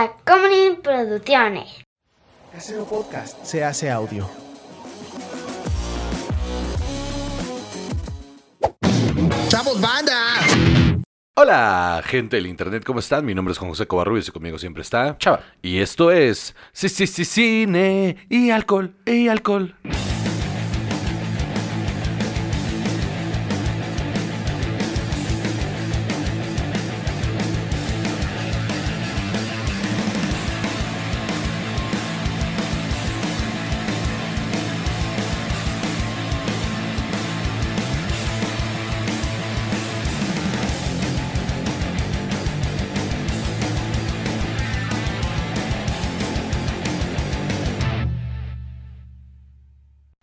Tacomunin Producciones. Casero Podcast se hace audio. ¡Chavos, banda! Hola, gente del internet, ¿cómo están? Mi nombre es Juan José Covarrubias y conmigo siempre está Chava. Y esto es Sí, sí, sí, cine y alcohol, y alcohol.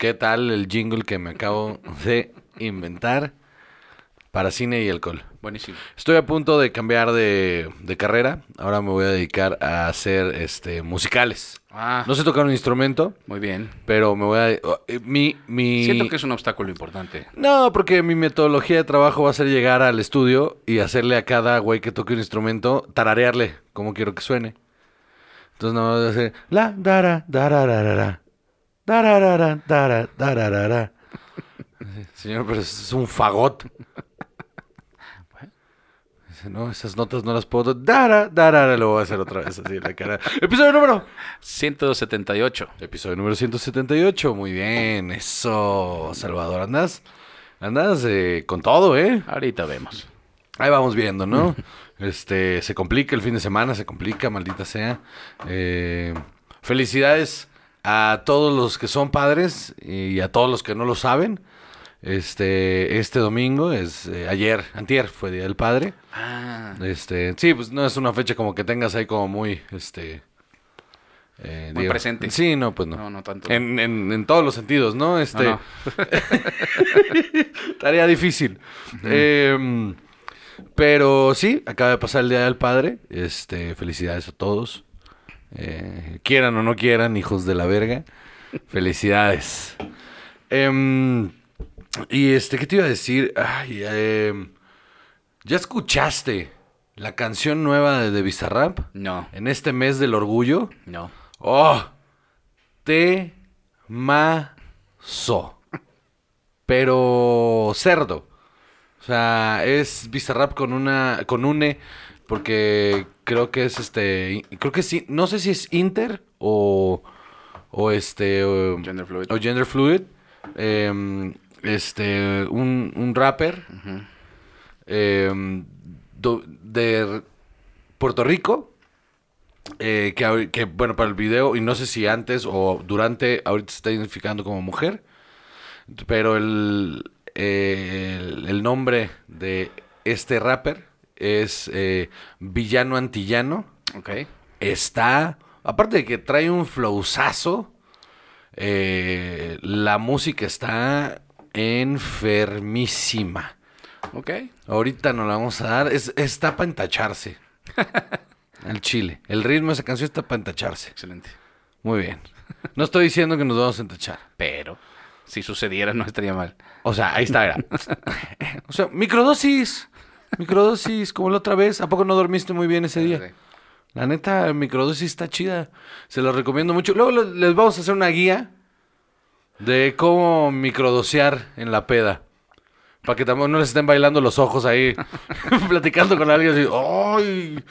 ¿Qué tal el jingle que me acabo de inventar para cine y alcohol? Buenísimo. Estoy a punto de cambiar de, de carrera. Ahora me voy a dedicar a hacer este musicales. Ah, No sé tocar un instrumento, muy bien. pero me voy a... eh, Mi, mi... Siento que es un obstáculo importante. No, porque mi metodología de trabajo va a ser llegar al estudio y hacerle a cada güey que toque un instrumento, tararearle como quiero que suene. Entonces no voy a hacer la dara dararara. Dararara, dara, dararara. Señor, pero eso es un fagot. Dice, no, esas notas no las puedo. Dara, darara, lo voy a hacer otra vez así en la cara. Episodio número. 178. Episodio número 178. Muy bien, eso, Salvador. Andas, andas eh, con todo, ¿eh? Ahorita vemos. Ahí vamos viendo, ¿no? Este, se complica el fin de semana, se complica, maldita sea. Eh, felicidades a todos los que son padres y a todos los que no lo saben. Este, este domingo es eh, ayer, antier fue Día del Padre. Ah, Este, sí, pues no es una fecha como que tengas ahí como muy, este... eh, Muy presente. Sí, no, pues no. no, no tanto. En, en, en todos los sentidos, ¿no? Este, No, tarea difícil. Em, pero sí, acaba de pasar el Día del Padre. Este, felicidades a todos. Eh, quieran o no quieran, hijos de la verga. Felicidades. Em, y este, ¿qué te iba a decir? Ay, em, ¿Ya escuchaste la canción nueva de, de Bizarrap? No, En este mes del orgullo. no. Oh, temazo. Pero cerdo. O sea, es Bizarrap con una con une porque creo que es este creo que sí, no sé si es Inter o o este o, Gender fluid. o gender fluid. Em, este un, un rapper do- de Puerto Rico eh, que, que, bueno, para el video, y no sé si antes o durante, ahorita se está identificando como mujer, pero el, eh, el, el nombre de este rapper es eh, Villano Antillano. Ok. Está, aparte de que trae un flowzazo, eh, la música está enfermísima. Ok. Ahorita nos la vamos a dar. Es, está para entacharse. El chile. El ritmo de esa canción está para entacharse. Excelente. Muy bien. No estoy diciendo que nos vamos a entachar. Pero, si sucediera, no estaría mal. O sea, ahí está. era. O sea, microdosis. Microdosis, como la otra vez. ¿A poco no dormiste muy bien ese día? La neta, microdosis está chida. Se lo recomiendo mucho. Luego le- les vamos a hacer una guía de cómo microdosear en la peda. Para que también no les estén bailando los ojos ahí, platicando con alguien así. ¡Ay!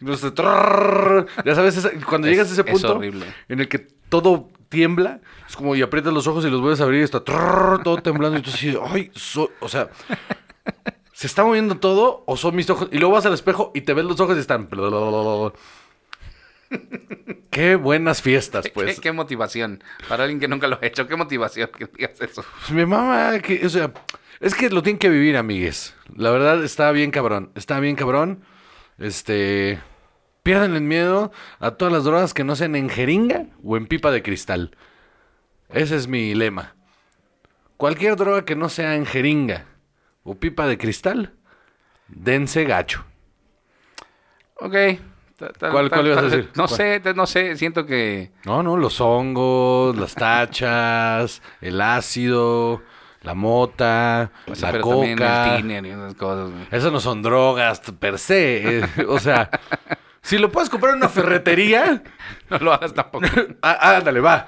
No sé, trrr. ya sabes, esa- cuando Es- llegas a ese es punto en el que todo tiembla, es como y aprietas los ojos y los vuelves a abrir y está trrr, todo temblando. Y tú así, ¡ay! so- o sea, ¿se está moviendo todo o son mis ojos? Y luego vas al espejo y te ves los ojos y están. Qué buenas fiestas, pues. ¿Qué, qué motivación. Para alguien que nunca lo ha hecho, qué motivación que digas eso. Pues mi mamá, que, o sea, es que lo tienen que vivir, amigues. La verdad está bien cabrón, está bien cabrón. Este, pierdan el miedo a todas las drogas que no sean en jeringa o en pipa de cristal. Ese es mi lema. Cualquier droga que no sea en jeringa o pipa de cristal, dense gacho. Ok. ¿Cuál- cuál ibas a decir? No ¿Cuál? sé, no sé. Siento que. No, no, los hongos, las tachas, el ácido, la mota, pues, la pero coca. el tiner y esas cosas. Esas no son drogas per se. eh, o sea, Si lo puedes comprar en una ferretería, No lo hagas tampoco. ah, ándale, va.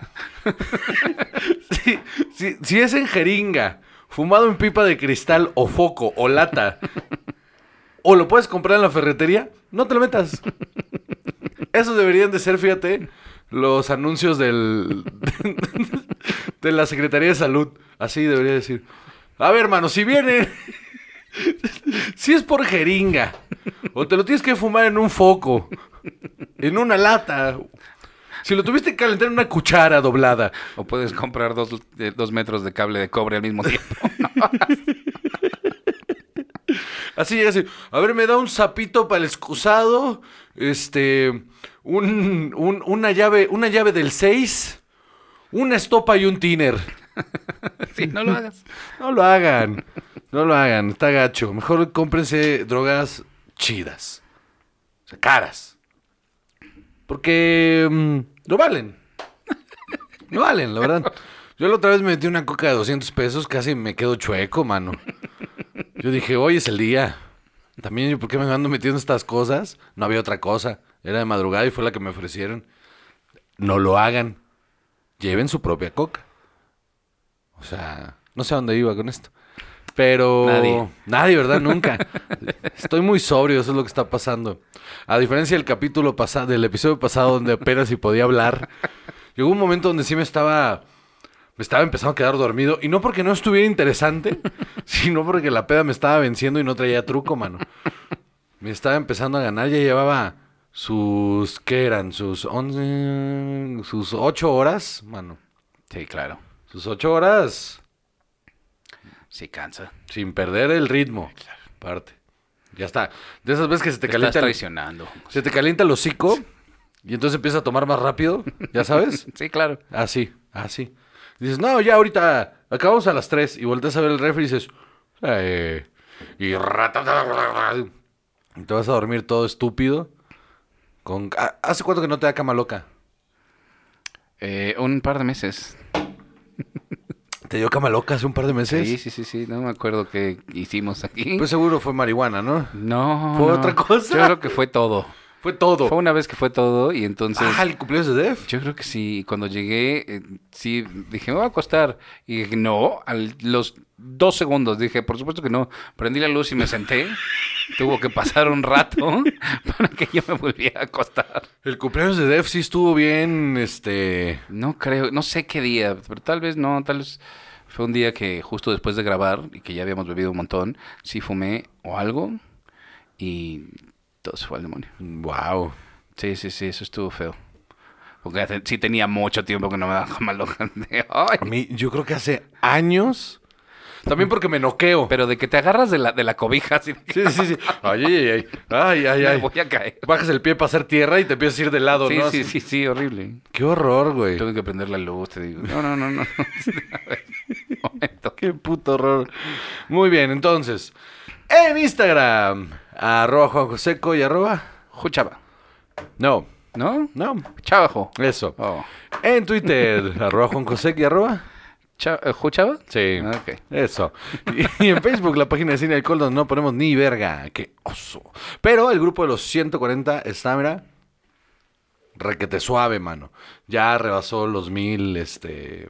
si, si- si es en jeringa, fumado en pipa de cristal o foco o lata, o lo puedes comprar en la ferretería, no te lo metas. Esos deberían de ser, fíjate, los anuncios del de la Secretaría de Salud. Así debería decir. A ver, hermano, si viene... si es por jeringa, o te lo tienes que fumar en un foco, en una lata, si lo tuviste que calentar en una cuchara doblada, O puedes comprar dos, eh, dos metros de cable de cobre al mismo tiempo. Así, así. A ver, me da un sapito para el excusado. Este. Un, un- una llave. Una llave del 6. Una estopa y un tiner. sí, no lo hagas. No lo hagan. No lo hagan. Está gacho. Mejor cómprense drogas chidas. O sea, caras. Porque. mm, lo valen. Lo valen, la verdad. Yo la otra vez me metí una coca de 200 pesos. Casi me quedo chueco, mano. Yo dije, hoy es el día. También, ¿por qué me ando metiendo estas cosas? No había otra cosa. Era de madrugada y fue la que me ofrecieron. No lo hagan. Lleven su propia coca. O sea, no sé a dónde iba con esto. Pero... Nadie. Nadie, ¿verdad? Nunca. Estoy muy sobrio, eso es lo que está pasando. A diferencia del capítulo pasado, del episodio pasado donde apenas si podía hablar, llegó un momento donde sí me estaba... Me estaba empezando a quedar dormido. Y no porque no estuviera interesante, sino porque la peda me estaba venciendo y no traía truco, mano. Me estaba empezando a ganar. Ya llevaba sus... ¿Qué eran? Sus 11... Sus 8 horas, mano. Sí, claro. Sus 8 horas Sí, cansa. sin perder el ritmo. Aparte. Ya está. De esas veces que se te Te estás calienta... el- traicionando. Se te calienta el hocico y entonces empieza a tomar más rápido, ¿ya sabes? Sí, claro. Así, así. Dices, no, ya ahorita acabamos a las 3 y volteas a ver el refri y dices, "Eh", y te vas a dormir todo estúpido. Con... Ah, ¿Hace cuánto que no te da cama loca? Eh, un par de meses. ¿Te dio cama loca hace un par de meses? Sí, sí, sí, sí. No me acuerdo qué hicimos aquí. Pues seguro fue marihuana, ¿no? no. ¿fue no. otra cosa? Yo creo que fue todo. Fue todo. Fue una vez que fue todo y entonces... Ah, el cumpleaños de Def. Yo creo que sí. Cuando llegué, eh, sí, dije, me voy a acostar. Y dije, no, a los dos segundos dije, por supuesto que no. Prendí la luz y me senté. Tuvo que pasar un rato para que yo me volviera a acostar. El cumpleaños de Def sí estuvo bien, este... No creo, no sé qué día, pero tal vez no, tal vez fue un día que justo después de grabar y que ya habíamos bebido un montón, sí fumé o algo y todo se fue al demonio. Wow. Sí, sí, sí, eso estuvo feo. Porque hace- sí tenía mucho tiempo que no me daba mal "Ay". A mí, yo creo que hace años. También porque me noqueo. Pero de que te agarras de la, de la cobija así Sí, sí, sí. Ay, ay, ay. Ay, ay, me ay. voy a caer. Bajas el pie para hacer tierra y te empiezas a ir de lado, Sí, ¿no? sí, sí, sí, horrible. Qué horror, güey. Tengo que prender la luz, te digo. No, no, no, no. A ver, un momento. Qué puto horror. Muy bien, entonces. En Instagram, arroba Juan Joseco y arroba. Juchaba. No, ¿No? no. Chavajo. Eso. Oh. En Twitter, arroba Juan Joseco y arroba. Eh, ¿Juchaba? Sí. Eso. Y, y en Facebook, la página de Cine Alcohol, donde no ponemos ni verga. Qué oso. Pero el grupo de los 140 está, mira, requete suave, mano. Ya rebasó los mil este,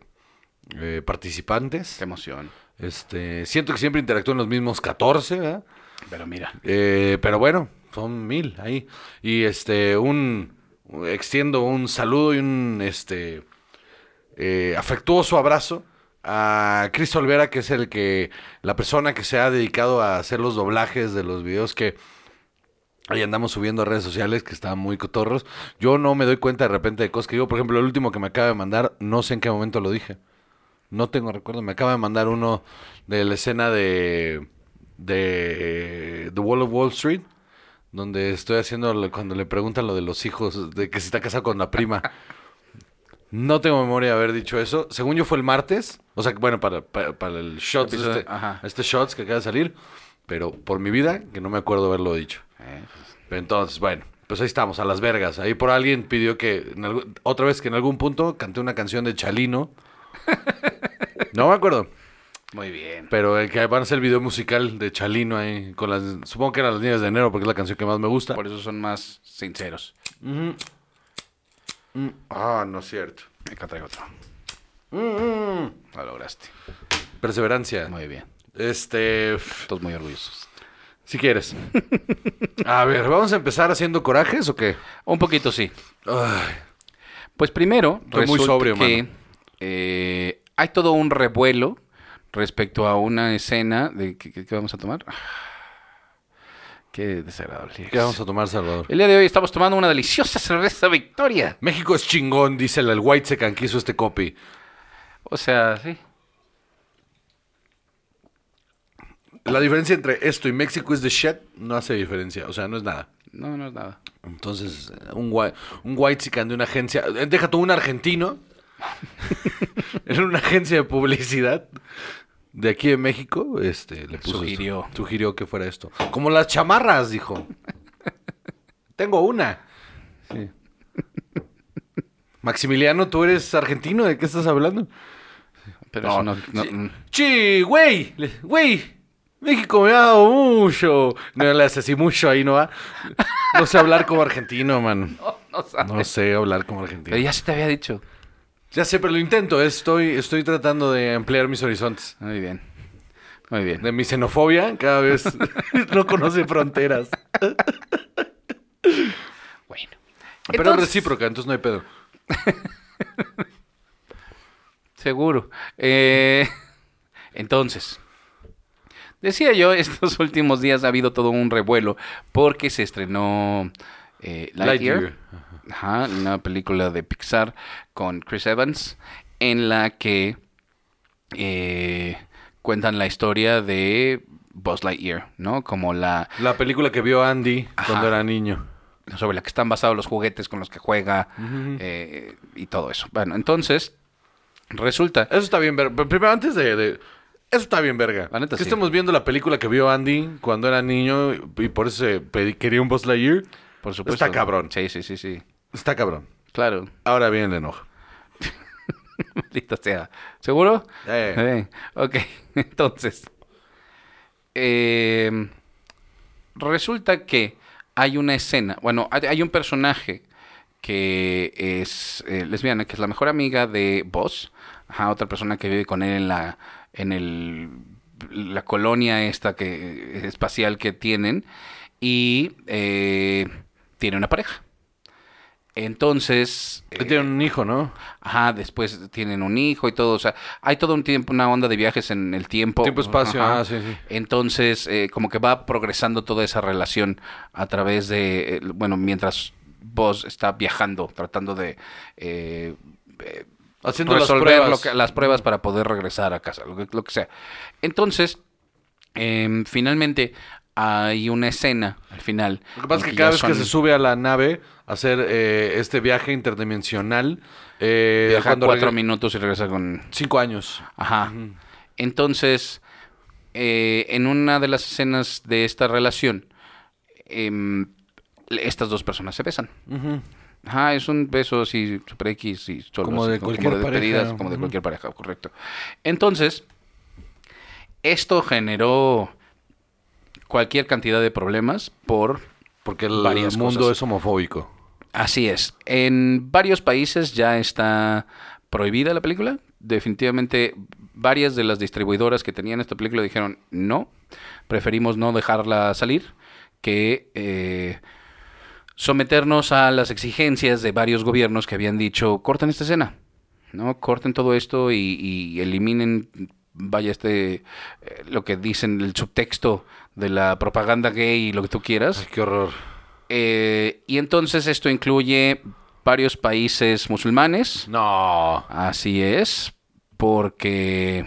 eh, participantes. Qué emoción. Este, siento que siempre interactúan los mismos 14, ¿verdad? Pero mira. Eh, pero bueno, son mil ahí. Y este, un. Extiendo un saludo y un este eh, afectuoso abrazo a Chris Olvera, que es el que. la persona que se ha dedicado a hacer los doblajes de los videos que. Ahí andamos subiendo a redes sociales que están muy cotorros. Yo no me doy cuenta de repente de cosas que digo. Por ejemplo, el último que me acaba de mandar, no sé en qué momento lo dije. No tengo recuerdo. Me acaba de mandar uno de la escena de, de The Wall of Wall Street, donde estoy haciendo cuando le preguntan lo de los hijos, de que si está casado con la prima. No tengo memoria de haber dicho eso. Según yo fue el martes. O sea, bueno, para, para, para el Shots, Episodio- este, este Shots que acaba de salir. Pero por mi vida, que no me acuerdo haberlo dicho. Eh, pues, Pero entonces, bueno, pues ahí estamos, a las vergas. Ahí por alguien pidió que, en algún- otra vez que en algún punto canté una canción de Chalino. No me acuerdo. Muy bien. Pero el que van a hacer el video musical de Chalino ahí, con las, supongo que eran las niñas de enero, porque es la canción que más me gusta. Por eso son más sinceros. Mm, Ah, no es cierto. Acá traigo otro. Mm, Lo lograste. Perseverancia. Muy bien. Este, Todos muy orgullosos. si quieres. A ver, ¿vamos a empezar haciendo corajes o qué? Un poquito sí. Ay, Pues primero, Estoy muy resulta sobrio, que mano. eh, hay todo un revuelo respecto a una escena de ¿qué, qué- qué vamos a tomar? Qué desagradable. ¿qué vamos a tomar, Salvador? El día de hoy estamos tomando una deliciosa cerveza Victoria. México es chingón, dice el, el White Secan que hizo este copy. O sea, sí. La diferencia entre esto y México es de shit, no hace diferencia, o sea, no es nada. No, no es nada. Entonces, un, white, un white Secan de una agencia, eh, deja tú un argentino, en una agencia de publicidad de aquí de México, este, le puso Sugirió. esto. sugirió que fuera esto. Como las chamarras, dijo. Tengo una. Sí. Maximiliano, ¿tú eres argentino? ¿De qué estás hablando? Pero No, eso no, no- sí. mm. Güey, güey. México me ha dado mucho. No le hace así mucho ahí, ¿no va? No sé hablar como argentino, man. no, no. No sé hablar como Pero argentino. ya se te había dicho. Ya sé, pero lo intento. Estoy, estoy tratando de ampliar mis horizontes. Muy bien. Muy bien. De mi xenofobia, cada vez no conoce fronteras. Bueno. Pero es Entonces- recíproca, entonces no hay pedo. Seguro. Eh, entonces, decía yo, estos últimos días ha habido todo un revuelo porque se estrenó eh, Lightyear, Lightyear. Ajá, una película de Pixar con Chris Evans, en la que eh, cuentan la historia de Buzz Lightyear, ¿no? Como la La película que vio Andy Ajá. cuando era niño. sobre la que están basados los juguetes con los que juega eh, y todo eso. Bueno, entonces resulta Eso está bien. Pero Primero, antes de... de- Eso está bien verga. La neta, que sí. estamos viendo la película que vio Andy cuando era niño y por eso se pedí- quería un Buzz Lightyear. Por supuesto. Está cabrón. Sí, sí, sí, sí. Está cabrón. Claro. Ahora viene el enojo. Maldita sea. ¿Seguro? Eh. Eh, Ok. Entonces. eh, resulta que hay una escena. Bueno, hay, hay un personaje que es eh, lesbiana, que es la mejor amiga de Buzz. Ajá, otra persona que vive con él en la. en el. la colonia esta que. espacial que tienen. Y eh, tiene una pareja. Entonces. Que tiene un hijo, ¿no? Ajá, después tienen un hijo y todo, o sea, hay todo un tiempo, una onda de viajes en el tiempo. Tiempo, espacio, Ajá. ah, sí, sí. Entonces, eh, como que va progresando toda esa relación a través de, eh, bueno, mientras vos está viajando, tratando de eh, eh, Haciendo las resolver pruebas. lo que- las pruebas para poder regresar a casa, lo que, lo que sea. Entonces, em, finalmente hay una escena al final. Lo que pasa es que cada vez que se sube a la nave a hacer eh, este viaje interdimensional, eh, viaja cuatro minutos y regresa con Cinco años. Ajá. Entonces, eh, en una de las escenas de esta relación, em, estas dos personas se besan. Ajá, es un beso así, super X y solo Como de cualquier pareja. como de cualquier pareja, correcto. Entonces, esto generó cualquier cantidad de problemas por Porque el Varias mundo cosas. es homofóbico. Así es. En varios países ya está prohibida la película. Definitivamente varias de las distribuidoras que tenían esta película dijeron no, preferimos no dejarla salir que eh, someternos a las exigencias de varios gobiernos que habían dicho corten esta escena, no corten todo esto y, y eliminen vaya este eh, lo que dicen el subtexto de la propaganda gay y lo que tú quieras. Ay, qué horror. Eh, y entonces esto incluye varios países musulmanes. No. Así es, porque,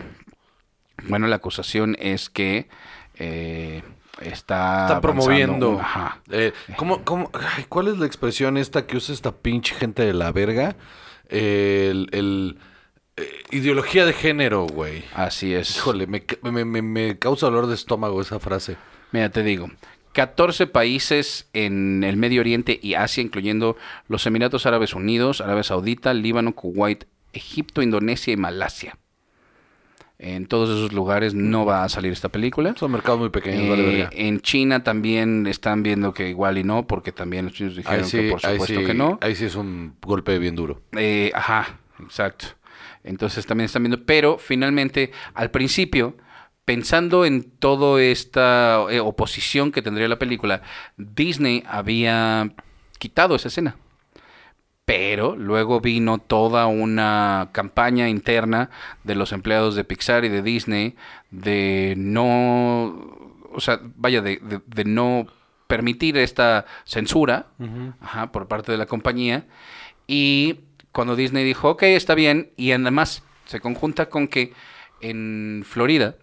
bueno, la acusación es que eh, está... Está promoviendo. un- ajá. Eh, ¿cómo, cómo- ay, ¿Cuál es la expresión esta que usa esta pinche gente de la verga? El, el- eh, ideología de género, güey. Así es. Híjole, me, me- me- me causa dolor de estómago esa frase. Mira, te digo, 14 países en el Medio Oriente y Asia, incluyendo los Emiratos Árabes Unidos, Arabia Saudita, Líbano, Kuwait, Egipto, Indonesia y Malasia. En todos esos lugares no va a salir esta película. Son mercados muy pequeños, Eh, vale verga. en China también están viendo que igual y no, porque también los chinos dijeron sí, que por supuesto sí- que no. ahí sí es un golpe bien duro. Eh, ajá, exacto. Entonces también están viendo, pero finalmente al principio, pensando en toda esta eh, oposición que tendría la película, Disney había quitado esa escena. Pero luego vino toda una campaña interna de los empleados de Pixar y de Disney de no, o sea, vaya, de, de- de no permitir esta censura ajá, por parte de la compañía. Y cuando Disney dijo, ok, está bien, y además se conjunta con que en Florida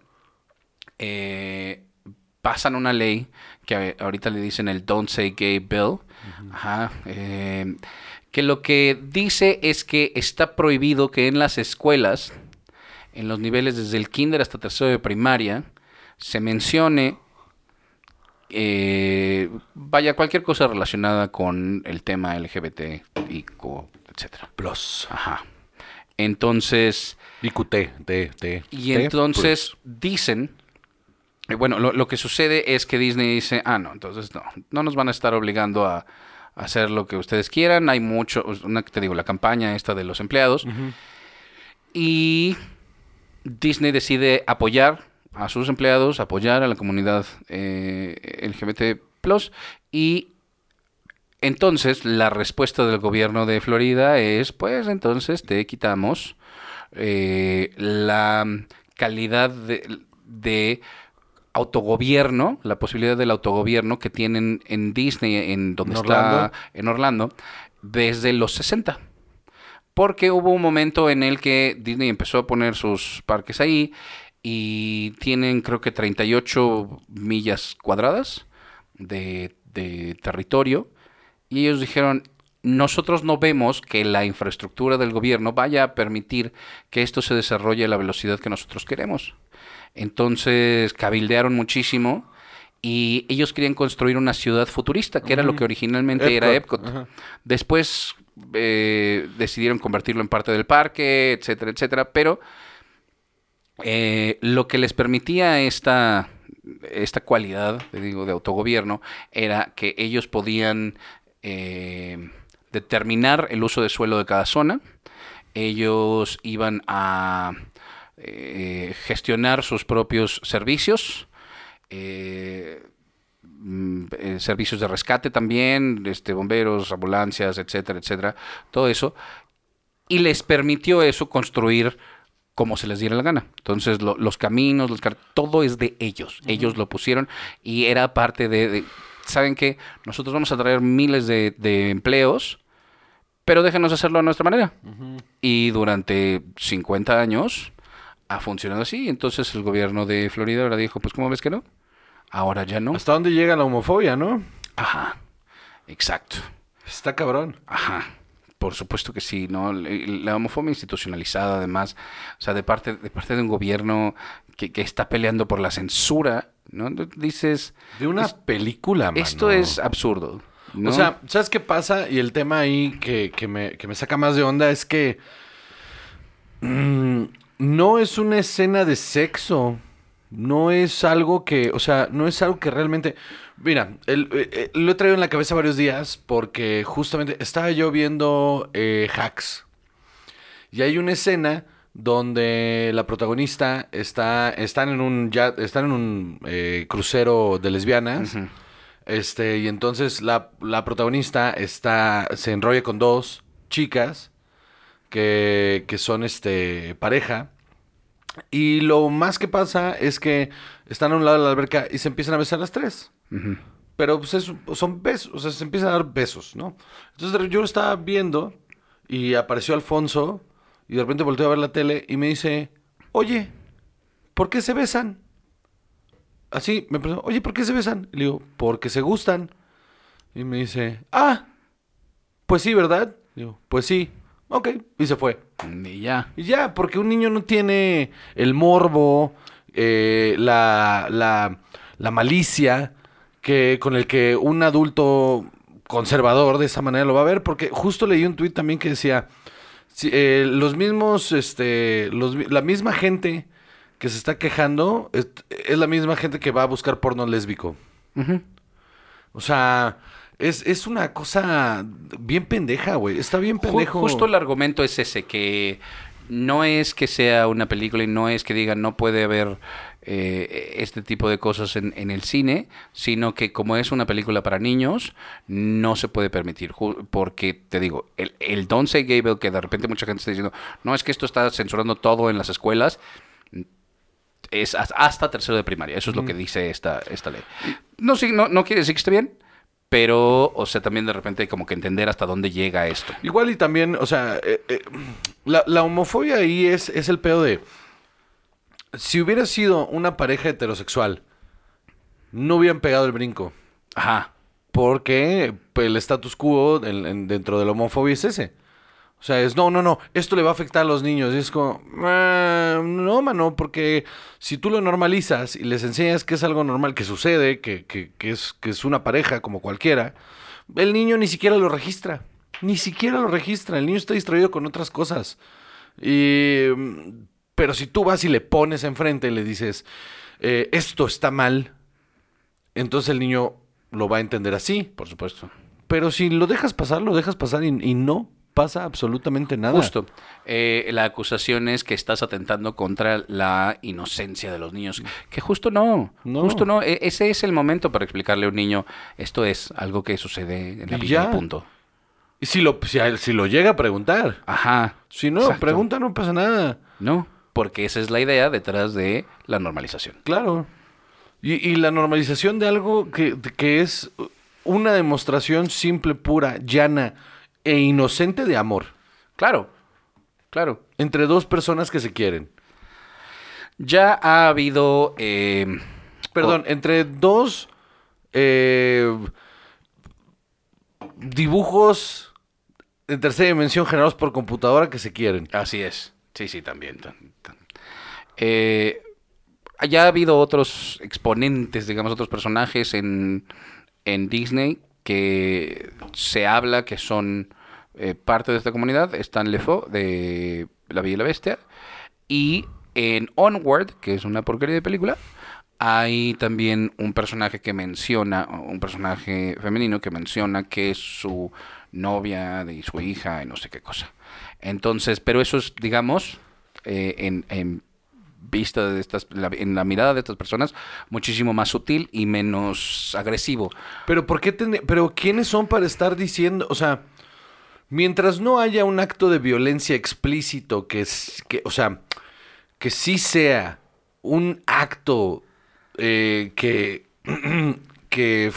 eh, pasan una ley que ahorita le dicen el Don't Say Gay Bill, ajá, eh, que lo que dice es que está prohibido que en las escuelas, en los niveles desde el kinder hasta tercero de primaria, se mencione eh, vaya cualquier cosa relacionada con el tema LGBT y co- etcétera. Plus. Ajá. Entonces, IQT, T, T. y T, entonces dicen, eh, bueno, lo, lo que sucede es que Disney dice, ah, no, entonces no, no nos van a estar obligando a, a hacer lo que ustedes quieran. Hay mucho, una te digo, la campaña esta de los empleados. Y Disney decide apoyar a sus empleados, apoyar a la comunidad eh, LGBT y entonces la respuesta del gobierno de Florida es, pues entonces te quitamos eh, la calidad de, de autogobierno, la posibilidad del autogobierno que tienen en Disney, en donde ¿En está Orlando? en Orlando, desde los 60. Porque hubo un momento en el que Disney empezó a poner sus parques ahí y tienen creo que 38 millas cuadradas de, de territorio y ellos dijeron, nosotros no vemos que la infraestructura del gobierno vaya a permitir que esto se desarrolle a la velocidad que nosotros queremos. Entonces cabildearon muchísimo y ellos querían construir una ciudad futurista, que era lo que originalmente era Epcot. Después eh, decidieron convertirlo en parte del parque, etcétera, etcétera, pero eh, lo que les permitía esta, esta cualidad, te digo, de autogobierno, era que ellos podían eh, determinar el uso de suelo de cada zona, ellos iban a eh, gestionar sus propios servicios, eh, mm, eh, servicios de rescate también, este, bomberos, ambulancias, etcétera, etcétera, todo eso, y les permitió eso construir como se les diera la gana. Entonces, lo- los caminos, los todo es de ellos. Ellos lo pusieron y era parte de, de- ¿saben qué? Nosotros vamos a traer miles de, de empleos, pero déjenos hacerlo a nuestra manera. Y durante 50 años ha funcionado así. Entonces, el gobierno de Florida ahora dijo, pues, ¿cómo ves que no? Ahora ya no. ¿Hasta dónde llega la homofobia, no? Ajá, exacto. Está cabrón. Ajá, por supuesto que sí, ¿no? La homofobia institucionalizada, además, o sea, de parte, de parte de un gobierno que, que está peleando por la censura, ¿no? Dices, De una Es- película, mano. esto es absurdo. ¿no? O sea, ¿sabes qué pasa? Y el tema ahí que, que me, que me saca más de onda es que mm, no es una escena de sexo. No es algo que, o sea, no es algo que realmente... Mira, el- eh, eh, lo he traído en la cabeza varios días porque justamente estaba yo viendo eh, Hacks. Y hay una escena donde la protagonista está, están en un, ya, están en un eh, crucero de lesbianas. Este, y entonces la, la protagonista está, se enrolla con dos chicas que, que son este pareja. Y lo más que pasa es que están a un lado de la alberca y se empiezan a besar las tres. Pero pues es- son besos, o sea, se empiezan a dar besos, ¿no? Entonces yo lo estaba viendo y apareció Alfonso y de repente volteó a ver la tele y me dice, oye, ¿por qué se besan? Así me preguntó, oye, ¿por qué se besan? Y le digo, porque se gustan. Y me dice, ah, pues sí, ¿verdad? Digo, pues sí, ok, y se fue. Y ya. Y ya, porque un niño no tiene el morbo, eh, la, la, la malicia que, con el que un adulto conservador de esa manera lo va a ver, porque justo leí un tuit también que decía, si, eh, los mismos, este, los, la misma gente que se está quejando es, es la misma gente que va a buscar porno lésbico. O sea, es, es una cosa bien pendeja, güey. Está bien pendejo. Justo el argumento es ese, que no es que sea una película y no es que digan no puede haber eh, este tipo de cosas en, en el cine, sino que como es una película para niños, no se puede permitir. Porque, te digo, el, el Don't Say Gay Bill, que de repente mucha gente está diciendo, no es que esto está censurando todo en las escuelas, es has- hasta tercero de primaria. Eso es lo que dice esta, esta ley. No, sí, no, no quiere decir que esté bien, pero, o sea, también de repente como que entender hasta dónde llega esto. Igual y también, o sea, eh, eh, la, la homofobia ahí es, es el pedo de... Si hubiera sido una pareja heterosexual, no hubieran pegado el brinco. Ajá. Porque pues, el status quo en- en- dentro de la homofobia es ese. O sea, es no, no, no, esto le va a afectar a los niños. Y es como, "Ah, no, mano, porque si tú lo normalizas y les enseñas que es algo normal, que sucede, que, que, que es, que es una pareja como cualquiera, el niño ni siquiera lo registra. Ni siquiera lo registra. El niño está distraído con otras cosas. Y, mm, pero si tú vas y le pones enfrente y le dices, eh, esto está mal, entonces el niño lo va a entender así. Por supuesto. Pero si lo dejas pasar, lo dejas pasar y, y no pasa absolutamente nada. Justo. Eh, la acusación es que estás atentando contra la inocencia de los niños. Que justo no. No. Justo no. E- ese es el momento para explicarle a un niño, esto es algo que sucede en la vida, punto. Y si lo, si, a él- si lo llega a preguntar. Ajá. Si no, Exacto. pregunta, no pasa nada. No, porque esa es la idea detrás de la normalización. Claro. Y, y la normalización de algo que, que es una demostración simple, pura, llana e inocente de amor Claro, claro. entre dos personas que se quieren. Ya ha habido... eh, Perdón, entre dos eh, dibujos de tercera dimensión generados por computadora que se quieren. Así es. Sí, sí, también. Eh, ya ha habido otros exponentes, digamos, otros personajes en, en Disney que se habla que son eh, parte de esta comunidad. Stan Lefo de La Bella y la Bestia. Y en Onward, que es una porquería de película, hay también un personaje que menciona, un personaje femenino que menciona que es su novia y su hija y no sé qué cosa. Entonces, pero eso es, digamos, eh, en vista de estas, en la mirada de estas personas, muchísimo más sutil y menos agresivo. Pero ¿por qué pero quiénes son para estar diciendo, o sea, mientras no haya un acto de violencia explícito que es que, o sea, que sí sea un acto eh, que que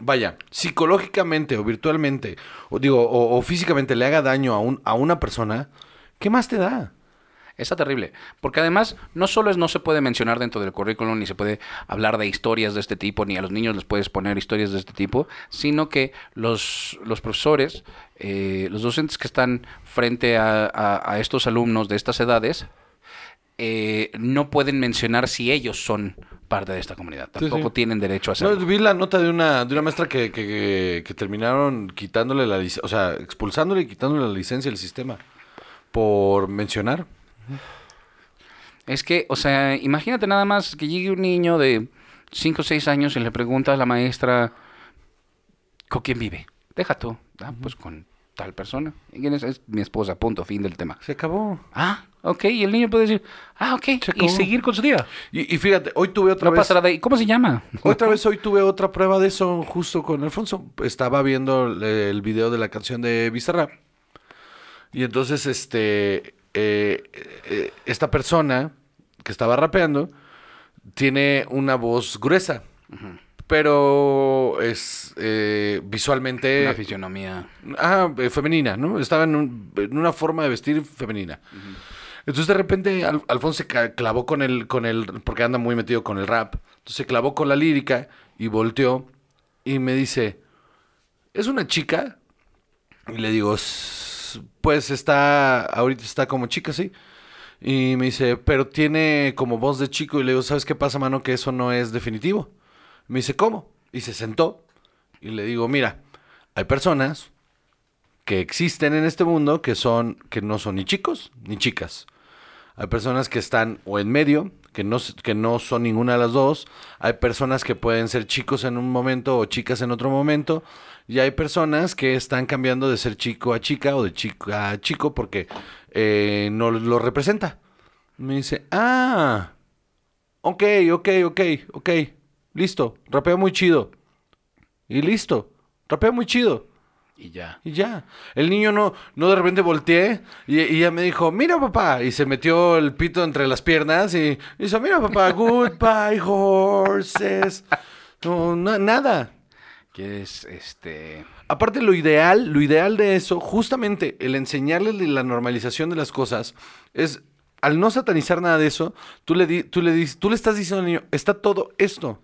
vaya, psicológicamente o virtualmente o digo o, o físicamente le haga daño a un a una persona, ¿qué más te da? Está terrible. Porque además, no solo es no se puede mencionar dentro del currículum, ni se puede hablar de historias de este tipo, ni a los niños les puedes poner historias de este tipo, sino que los, los profesores, eh, los docentes que están frente a, a- a estos alumnos de estas edades, eh, no pueden mencionar si ellos son parte de esta comunidad. Tampoco sí. tienen derecho a No, hacerlo. vi la nota de una, de una maestra que, que- que- que terminaron quitándole la licencia, o sea, expulsándole y quitándole la licencia del sistema por mencionar. Es que, o sea, imagínate nada más que llegue un niño de 5 o 6 años y le pregunta a la maestra, ¿con quién vive? Deja tú. Ah, pues con tal persona. ¿Y quién es? Es mi esposa, punto, fin del tema. Se acabó. Ah, ok. Y el niño puede decir, ah, ok. Y seguir con su día. Y, y fíjate, hoy tuve otra No vez. pasará de ahí. ¿Cómo se llama? Otra vez hoy tuve otra prueba de eso justo con Alfonso. Estaba viendo el, el video de la canción de Bizarrap. Y entonces, este, eh, eh, esta persona que estaba rapeando tiene una voz gruesa, pero es eh, visualmente Una fisionomía. Ah, femenina, ¿no? Estaba en, un- en una forma de vestir femenina. Entonces de repente Al- Alfonso se clavó con el, con el, porque anda muy metido con el rap. Entonces se clavó con la lírica y volteó y me dice, ¿es una chica? Y le digo, "S- pues está, ahorita está como chica, sí. Y me dice, pero tiene como voz de chico. Y le digo, ¿sabes qué pasa, mano? Que eso no es definitivo. Me dice, ¿cómo? Y se sentó. Y le digo, mira, hay personas que existen en este mundo que son, que no son ni chicos ni chicas. Hay personas que están o en medio, que no, que no son ninguna de las dos. Hay personas que pueden ser chicos en un momento o chicas en otro momento. Y hay personas que están cambiando de ser chico a chica o de chico a chico porque eh, no lo representa. Me dice, ah, ok, ok, ok, ok, listo, rapea muy chido. Y listo, rapea muy chido. Y ya. Y ya. El niño no, no de repente volteé y, y ella me dijo, mira papá. Y se metió el pito entre las piernas y hizo, mira papá, goodbye horses. No, na- nada. ¿Quieres, este... Aparte lo ideal, lo ideal de eso, justamente el enseñarles la normalización de las cosas, es al no satanizar nada de eso, tú le, tú le, tú le estás diciendo al niño, está todo esto.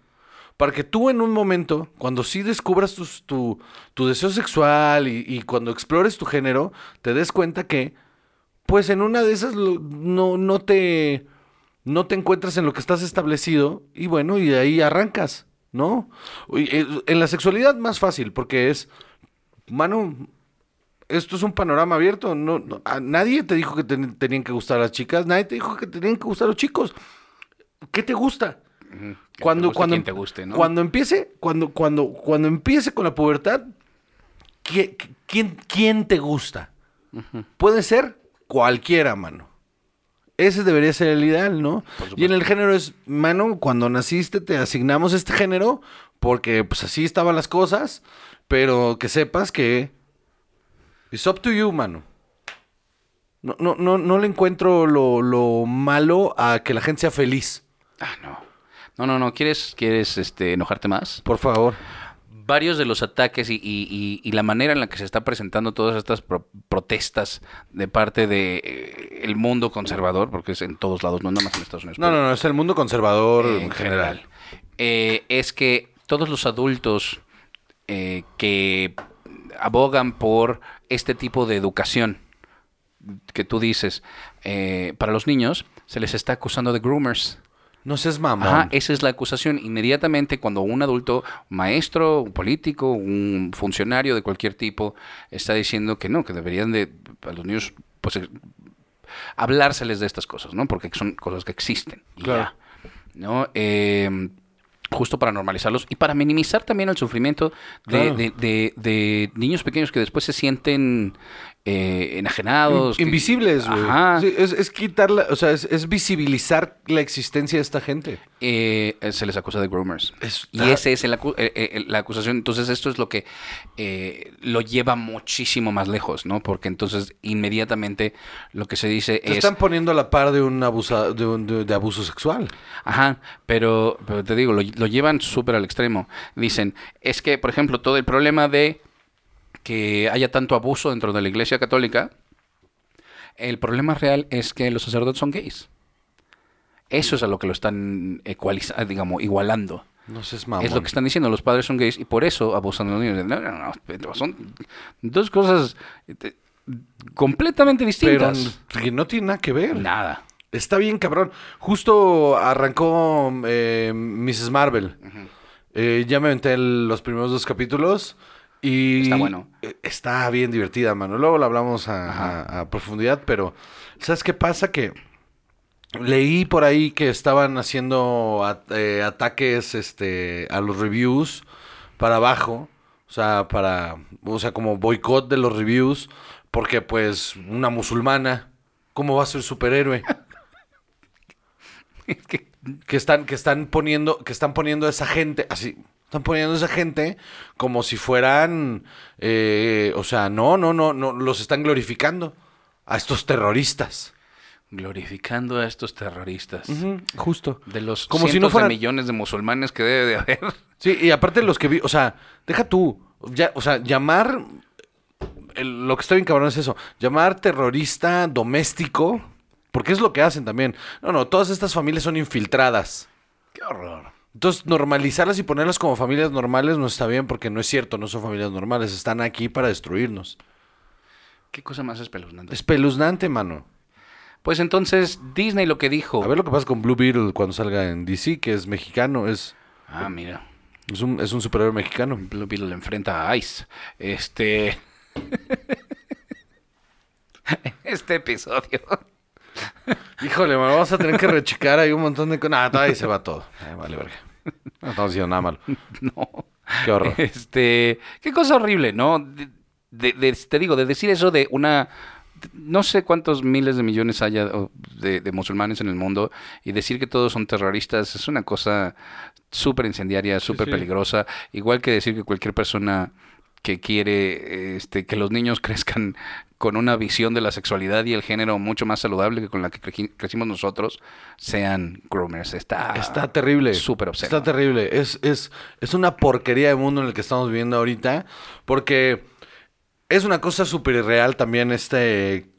Para que tú en un momento, cuando sí descubras tus- tu, tu deseo sexual y, y cuando explores tu género, te des cuenta que, pues en una de esas no, no te no te encuentras en lo que estás establecido y bueno, y de ahí arrancas, ¿no? Eh, En la sexualidad más fácil, porque es, mano, esto es un panorama abierto, no, no- a nadie te dijo que te- tenían que gustar las chicas, nadie te dijo que tenían que gustar los chicos. ¿Qué te gusta? Que Cuando, te guste cuando, quien te guste, ¿no? cuando empiece, cuando, cuando, cuando empiece con la pubertad, ¿qui- ¿quién, quién te gusta? Puede ser cualquiera, mano. Ese debería ser el ideal, ¿no? Y en el género es, mano, cuando naciste te asignamos este género porque pues así estaban las cosas, pero que sepas que it's up to you, mano. No, no, no, no le encuentro lo, lo malo a que la gente sea feliz. Ah, no. No, no, no. ¿Quieres, quieres este, enojarte más? Por favor. Varios de los ataques y, y- y- y la manera en la que se está presentando todas estas pro- protestas de parte de el mundo conservador, porque es en todos lados, no nada más en Estados Unidos. No, no, no, es el mundo conservador eh, en general. eh, es que todos los adultos eh, que abogan por este tipo de educación que tú dices eh, para los niños, se les está acusando de groomers. No seas mamón. Ajá, esa es la acusación. Inmediatamente cuando un adulto, un maestro, un político, un funcionario de cualquier tipo está diciendo que no, que deberían de a los niños pues eh, hablárseles de estas cosas, ¿no? Porque son cosas que existen. y Claro. ya, ¿no? Eh, justo para normalizarlos y para minimizar también el sufrimiento de, Claro. de- de- de niños pequeños que después se sienten eh, enajenados. que- Invisibles, güey. Ajá. Sí, es, es quitarla, o sea, es, es visibilizar la existencia de esta gente. eh, se les acusa de groomers. Y esa es el acu- eh, eh, la acusación. Entonces esto es lo que eh, lo lleva muchísimo más lejos, ¿no? Porque entonces inmediatamente lo que se dice Te es... están poniendo a la par de un, abusa, de, un- de- de abuso sexual. Ajá, pero, pero te digo, lo, lo llevan súper al extremo. Dicen, es que, por ejemplo, todo el problema de que haya tanto abuso dentro de la Iglesia Católica, el problema real es que los sacerdotes son gays. Eso es a lo que lo están digamos, igualando. No seas mamón. Es lo que están diciendo, los padres son gays y por eso abusan de los niños. No, no, no, pero son dos cosas eh, completamente Pero distintas. que no tiene nada que ver. Nada. Está bien, cabrón. Justo arrancó eh, Mrs. Marvel. Eh, ya me aventé el- los primeros dos capítulos. Y Está bueno. eh, Está bien divertida, mano. Luego la hablamos a, Ajá. a- a profundidad, pero ¿sabes qué pasa? Que leí por ahí que estaban haciendo at- eh, ataques este, a los reviews para abajo. O sea, para, o sea, como boicot de los reviews. Porque pues una musulmana, ¿cómo va a ser superhéroe? que están que están poniendo que están poniendo a esa gente así están poniendo a esa gente como si fueran eh, o sea no no no no los están glorificando a estos terroristas Glorificando a estos terroristas. justo De los Como si cientos no fueran- de millones de musulmanes que debe de haber. sí y aparte los que vi o sea deja tú ya o sea llamar el- lo que está bien cabrón es eso llamar terrorista doméstico porque es lo que hacen también no no todas estas familias son infiltradas Qué horror. Entonces, normalizarlas y ponerlas como familias normales no está bien porque no es cierto, no son familias normales, están aquí para destruirnos. Qué cosa más espeluznante. Espeluznante, mano. Pues entonces, Disney lo que dijo. A ver lo que pasa con Blue Beetle cuando salga en DC, que es mexicano, es, Ah, mira. es, un, es un superhéroe mexicano. Blue Beetle enfrenta a Ice. Este. este episodio Híjole, me vamos a tener que rechicar ahí un montón de cosas. Nada, ahí se va todo. Ay, vale, verga. No estamos haciendo nada malo. No. Qué horror. Este, qué cosa horrible, ¿no? De, de- de- te digo, de decir eso de una, no sé cuántos miles de millones haya de, de musulmanes en el mundo y decir que todos son terroristas es una cosa súper incendiaria, súper sí. peligrosa. Igual que decir que cualquier persona que quiere este, que los niños crezcan con una visión de la sexualidad y el género mucho más saludable que con la que crecimos nosotros, sean groomers. Está, Está terrible. Súper obsceno. Está terrible. Es, es, es una porquería de mundo en el que estamos viviendo ahorita. Porque es una cosa súper irreal también este,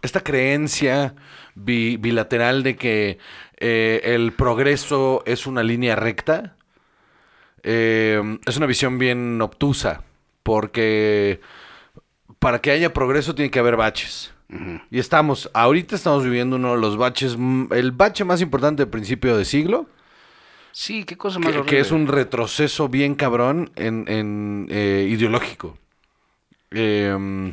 esta creencia bi- bilateral de que eh, el progreso es una línea recta. Eh, es una visión bien obtusa. Porque para que haya progreso tiene que haber baches. Y estamos, ahorita estamos viviendo uno de los baches, mm, el bache más importante del principio de siglo, Sí, qué cosa más que, horrible. que es un retroceso bien cabrón en, en, eh, ideológico. Eh,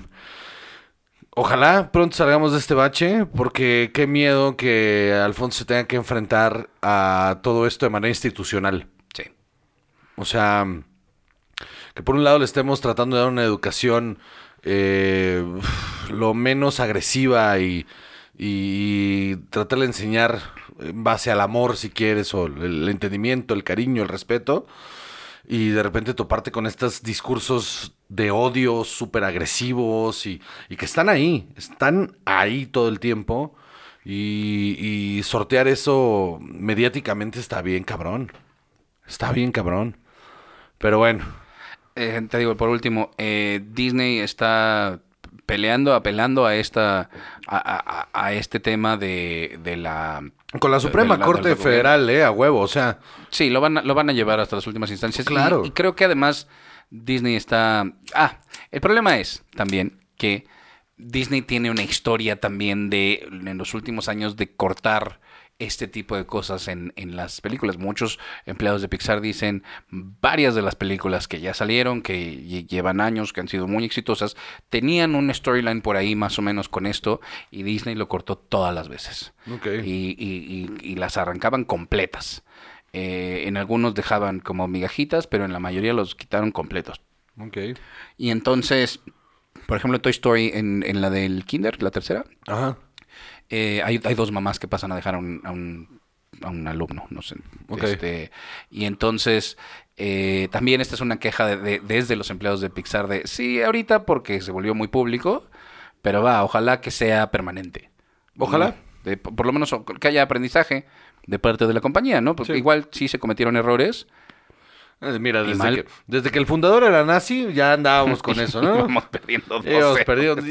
ojalá pronto salgamos de este bache, porque qué miedo que Alfonso se tenga que enfrentar a todo esto de manera institucional. Sí. O sea, que por un lado le estemos tratando de dar una educación eh, lo menos agresiva y, y de enseñar en base al amor, si quieres, o el, entendimiento, el cariño, el respeto. Y de repente toparte con estos discursos de odio súper agresivos y, y que están ahí, están ahí todo el tiempo. Y, y sortear eso mediáticamente está bien cabrón. Está bien cabrón. Pero bueno, Eh, te digo, por último, eh, Disney está peleando, apelando a esta a, a- a- a este tema de, de la con la Suprema la- Corte. Federal, eh, a huevo, o sea, Sí, lo van a, lo van a llevar hasta las últimas instancias. Y- Claro. Y, creo que además Disney está... Ah, el problema es también que Disney tiene una historia también de, en los últimos años, de cortar este tipo de cosas en, en las películas. Muchos empleados de Pixar dicen varias de las películas que ya salieron, que lle- llevan años, que han sido muy exitosas, tenían un storyline por ahí más o menos con esto y Disney lo cortó todas las veces y, y- y- y las arrancaban completas. Eh, en algunos dejaban como migajitas, pero en la mayoría los quitaron completos. Y entonces, por ejemplo, Toy Story en, en la del Kinder, la tercera, Ajá. Eh, hay, hay dos mamás que pasan a dejar a un, a un, a un alumno, no sé. Ok. Este, y entonces, eh, también esta es una queja de, de- desde los empleados de Pixar de, sí, ahorita porque se volvió muy público, pero va, ojalá que sea permanente. Ojalá. ¿No? De- por por lo menos que haya aprendizaje de parte de la compañía, ¿no? Porque Sí. igual sí se cometieron errores. Eh, Mira, desde que, desde que el fundador era nazi, ya andábamos con eso, ¿no? Íbamos perdiendo Íbamos 12. perdiendo.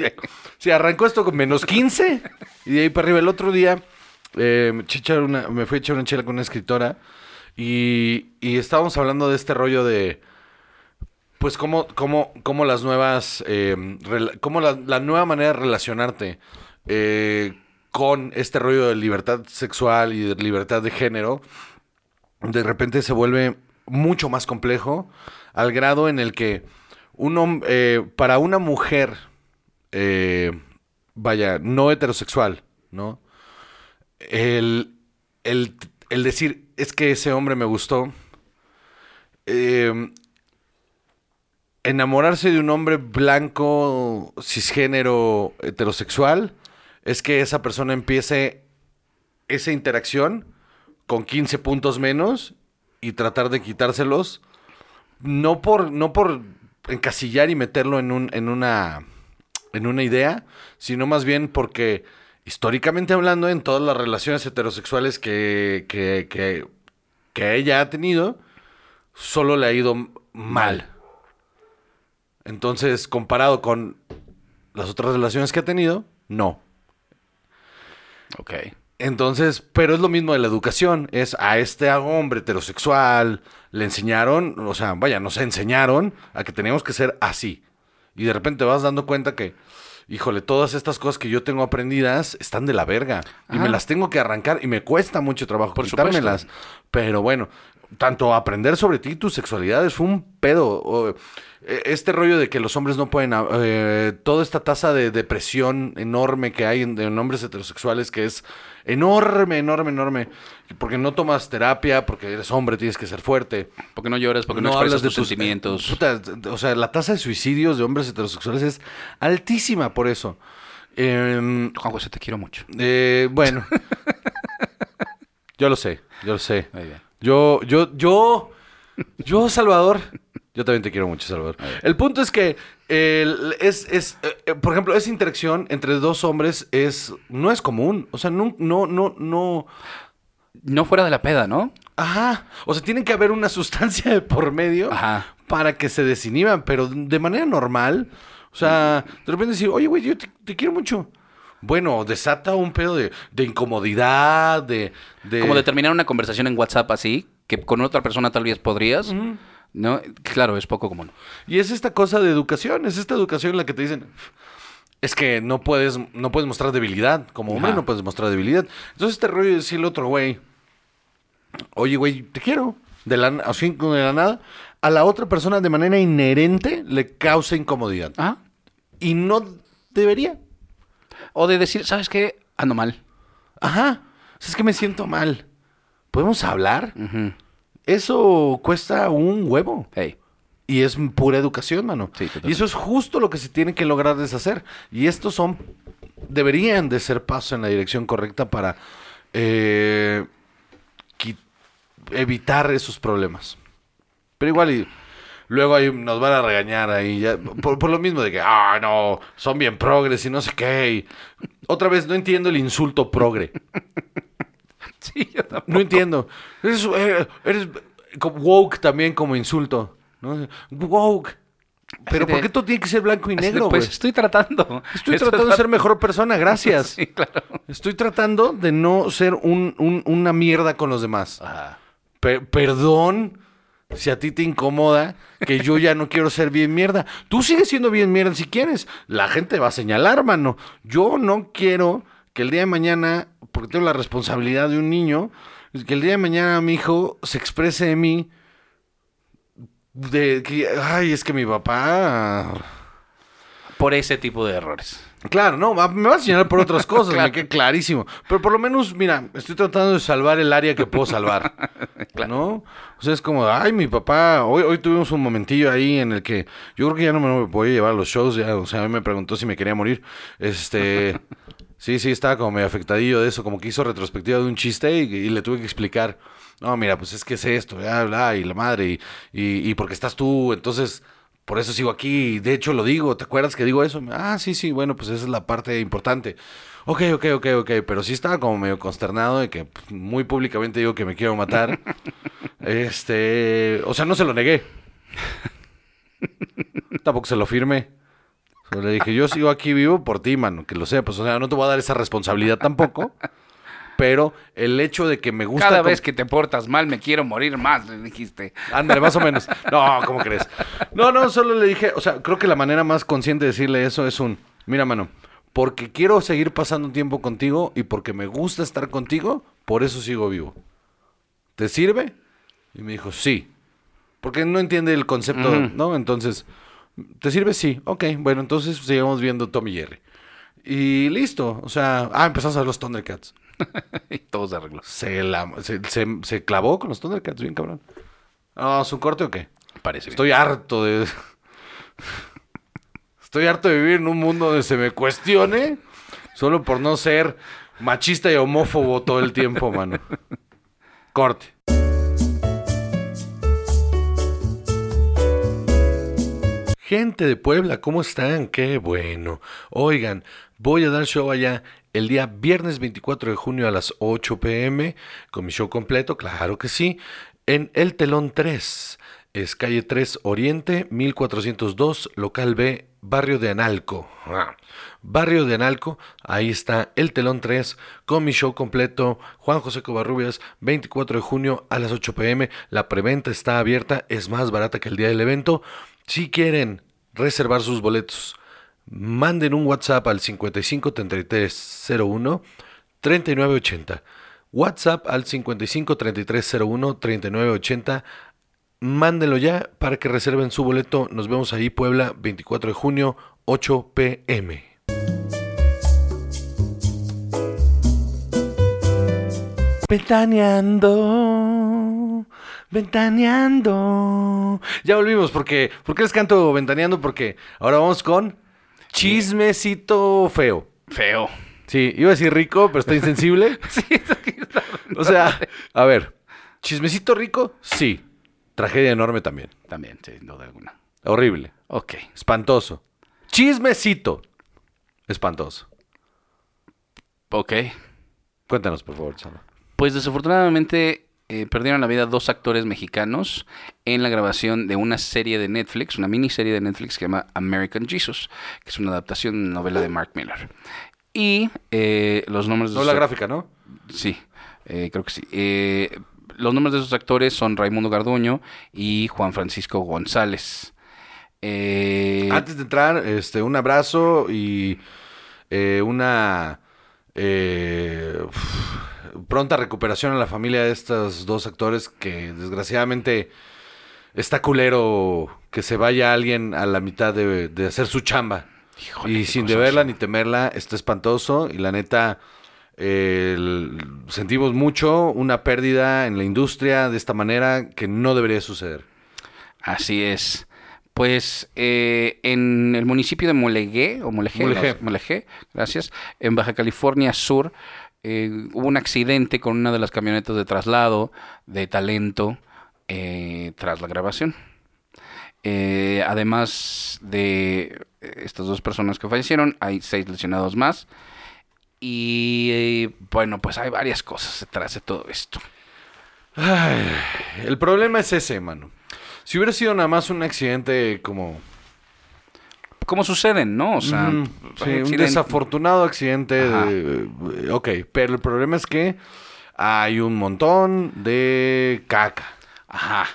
Sí, arrancó esto con menos 15 y de ahí para arriba. El otro día eh, me, eché a echar una, me fui a echar una chela con una escritora y, y estábamos hablando de este rollo de, pues, cómo, cómo, cómo las nuevas, eh, cómo la, la nueva manera de relacionarte eh, con este rollo de libertad sexual y de libertad de género, de repente se vuelve mucho más complejo al grado en el que un eh, para una mujer, eh, vaya, no heterosexual, ¿no? El, el- el decir, es que ese hombre me gustó, eh, enamorarse de un hombre blanco, cisgénero, heterosexual, es que esa persona empiece esa interacción con 15 puntos menos y tratar de quitárselos, no por, no por encasillar y meterlo en, un, en, una, en una idea, sino más bien porque históricamente hablando, en todas las relaciones heterosexuales que, que, que, que ella ha tenido, solo le ha ido mal. Entonces, comparado con las otras relaciones que ha tenido, no. Ok. Entonces, pero es lo mismo de la educación. Es a este hombre heterosexual le enseñaron, o sea, vaya, nos enseñaron a que teníamos que ser así. Y de repente te vas dando cuenta que, híjole, todas estas cosas que yo tengo aprendidas están de la verga. Y me las tengo que arrancar y me cuesta mucho trabajo Por quitármelas. supuesto. Pero bueno, tanto aprender sobre ti, tus sexualidades, fue un pedo. O, eh, este rollo de que los hombres no pueden, eh, toda esta tasa de depresión enorme que hay en, en hombres heterosexuales, que es enorme, enorme, enorme, porque no tomas terapia, porque eres hombre, tienes que ser fuerte. Porque no lloras, porque no, expresas tus tus- sentimientos. Puta, o sea, la tasa de suicidios de hombres heterosexuales es altísima por eso. Em, Juan José, te quiero mucho. eh, bueno. yo lo sé, yo lo sé. Yo, yo, yo, yo, Salvador. Yo también te quiero mucho, Salvador. El punto es que el- es, es eh, eh, por ejemplo, esa interacción entre dos hombres es, no es común. O sea, no, no, no, no. No fuera de la peda, ¿no? Ajá. O sea, tiene que haber una sustancia de por medio Ajá. para que se desinhiban, pero de manera normal. O sea, de repente decir, oye, güey, yo te, te quiero mucho. Bueno, desata un pedo de, de incomodidad, de, de... Como de terminar una conversación en WhatsApp así, que con otra persona tal vez podrías. ¿No? Claro, es poco común. Y es esta cosa de educación, es esta educación en la que te dicen, es que no puedes, no puedes mostrar debilidad, como hombre Ajá. no puedes mostrar debilidad. Entonces este rollo de decirle otro güey, oye güey, te quiero, de la, así de la nada, a la otra persona de manera inherente le causa incomodidad. Ajá. Y no debería. O de decir, ¿sabes qué? Ando mal. Ajá, o sea, es que me siento mal. ¿Podemos hablar? Ujú. Eso cuesta un huevo. Hey. Y es pura educación, mano. Sí, y eso es justo lo que se tiene que lograr deshacer. Y estos son, deberían de ser pasos en la dirección correcta para eh, evitar esos problemas. Pero igual y luego ahí nos van a regañar ahí, ya, por, por lo mismo de que, ah, no, son bien progres y no sé qué. y otra vez, no entiendo el insulto progre. Sí, yo tampoco. No entiendo. Eres, eh, eres woke también como insulto. ¿no? Woke. Pero Así ¿por de- qué todo tiene que ser blanco y de, negro, Pues estoy tratando. Estoy tratando de ser mejor persona, gracias. Sí, claro. Estoy tratando de no ser un- un- una mierda con los demás. Ajá. Perdón si a ti te incomoda que yo ya no quiero ser bien mierda. Tú sigues siendo bien mierda si quieres. La gente va a señalar, mano. Yo no quiero que el día de mañana, porque tengo la responsabilidad de un niño, que el día de mañana mi hijo se exprese de mí de que, ay, es que mi papá... Por ese tipo de errores. Claro, no, me va a señalar por otras cosas, Claro. me queda clarísimo. Pero por lo menos, mira, estoy tratando de salvar el área que puedo salvar. ¿No? O sea, es como, ay, mi papá, hoy, hoy tuvimos un momentillo ahí en el que yo creo que ya no me voy a llevar a los shows, ya, o sea, a mí me preguntó si me quería morir. Este, sí, sí, estaba como medio afectadillo de eso, como que hizo retrospectiva de un chiste y, y le tuve que explicar. No, mira, pues es que es esto, bla, bla, y la madre, y, y, y porque estás tú, entonces por eso sigo aquí, y de hecho lo digo, ¿te acuerdas que digo eso? Ah, sí, sí, bueno, pues esa es la parte importante. Ok, ok, ok, ok, pero sí estaba como medio consternado de que pues, muy públicamente digo que me quiero matar. este, o sea, no se lo negué. Tampoco se lo firmé. Solo le dije, yo sigo aquí vivo por ti, mano, que lo sepas. O sea, no te voy a dar esa responsabilidad tampoco. Pero el hecho de que me gusta... Cada vez que te portas mal, me quiero morir más, le dijiste. Ándale, más o menos. No, ¿cómo crees? No, no, solo le dije, o sea, creo que la manera más consciente de decirle eso es un, mira, mano, porque quiero seguir pasando tiempo contigo y porque me gusta estar contigo, por eso sigo vivo. ¿Te sirve? Y me dijo, sí. Porque no entiende el concepto. ¿no? Entonces, ¿te sirve? Sí. Ok, bueno, entonces sigamos viendo Tom y Jerry. Y listo. O sea, ah, empezamos a ver los Thundercats. y todo se arregló. Se, la- se, se- se clavó con los Thundercats, bien cabrón. Ah, ¿su corte o qué? Parece bien. Estoy harto de. Estoy harto de vivir en un mundo donde se me cuestione solo por no ser machista y homófobo todo el tiempo, mano. Corte. Gente de Puebla, ¿cómo están? Qué bueno. Oigan, voy a dar show allá el día viernes 24 de junio a las 8 pm con mi show completo, claro que sí, en El Telón 3. Es calle 3 Oriente, 1402, local B, barrio de Analco. Ah, Barrio de Analco, ahí está El Telón 3 con mi show completo, Juan José Covarrubias, 24 de junio a las 8 pm. La preventa está abierta, es más barata que el día del evento. Si quieren reservar sus boletos, manden un WhatsApp al 55 33 01 3980. WhatsApp al 55 33 01 39 80. Mándenlo ya para que reserven su boleto. Nos vemos ahí, Puebla, 24 de junio, 8 pm. Ventaneando, ventaneando. Ya volvimos, porque, ¿por qué les canto ventaneando? Porque ahora vamos con chismecito feo. Feo. Sí, iba a decir rico, pero está insensible. Sí, eso aquí está. O sea, a ver, chismecito rico, sí. Tragedia enorme también. También, sí, sin duda alguna. Horrible. Ok. Espantoso. Chismecito. Espantoso. Ok. Cuéntanos, por favor, Chama. Pues desafortunadamente eh, perdieron la vida dos actores mexicanos en la grabación de una serie de Netflix, una miniserie de Netflix que se llama American Jesus, que es una adaptación de una novela de Mark Miller. Y eh, los nombres de No la esos- gráfica, ¿no? Sí, eh, creo que sí. Eh, los nombres de esos actores son Raimundo Garduño y Juan Francisco González. Eh, Antes de entrar, este, un abrazo y una eh, uf, pronta recuperación a la familia de estos dos actores que desgraciadamente está culero que se vaya alguien a la mitad de, de hacer su chamba. Híjole, y sin deberla ni temerla, está espantoso y la neta eh, el- sentimos mucho una pérdida en la industria de esta manera que no debería suceder. Así es. Pues eh, en el municipio de Molegué, o Molegué, Mulegé. no, Molegé, gracias, en Baja California Sur, eh, hubo un accidente con una de las camionetas de traslado de talento eh, tras la grabación. Eh, además de estas dos personas que fallecieron, hay seis lesionados más. Y eh, bueno, pues hay varias cosas detrás de todo esto. El problema es ese, mano. Si hubiera sido nada más un accidente como... ¿Cómo suceden, no? O sea, sí, un desafortunado accidente. De- eh, ok, pero el problema es que hay un montón de caca. Ajá,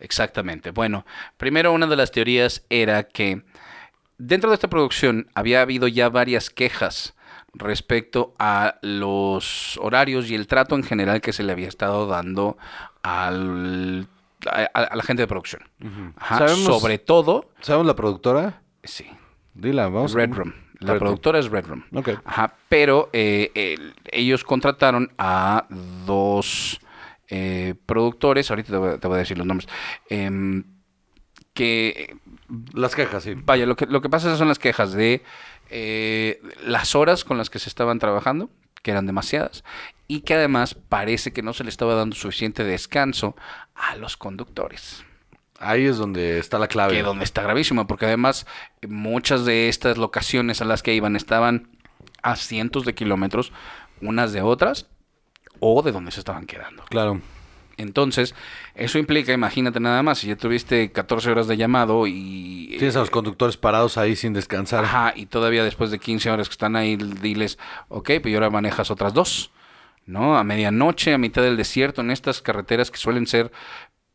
exactamente. Bueno, primero una de las teorías era que dentro de esta producción había habido ya varias quejas respecto a los horarios y el trato en general que se le había estado dando al, a, a la gente de producción. Ajá, Sabemos- Sobre todo, ¿Sabemos la productora? Sí, Dila, vamos. Red Room. La Red Room. productora es Red Room. Ok. Ajá, pero eh, el- ellos contrataron a dos eh, productores, ahorita te voy, te voy a decir los nombres, em, que, Las quejas, sí. vaya, lo que, lo que pasa son las quejas de eh, las horas con las que se estaban trabajando, que eran demasiadas, y que además parece que no se le estaba dando suficiente descanso a los conductores. Ahí es donde está la clave. Que donde está gravísimo, porque además muchas de estas locaciones a las que iban estaban a cientos de kilómetros unas de otras o de donde se estaban quedando. Claro. Entonces, eso implica, imagínate nada más, si ya tuviste 14 horas de llamado y... Tienes a los conductores parados ahí sin descansar. Ajá, y todavía después de 15 horas que están ahí, diles, ok, pues ahora manejas otras dos, ¿no? A medianoche, a mitad del desierto, en estas carreteras que suelen ser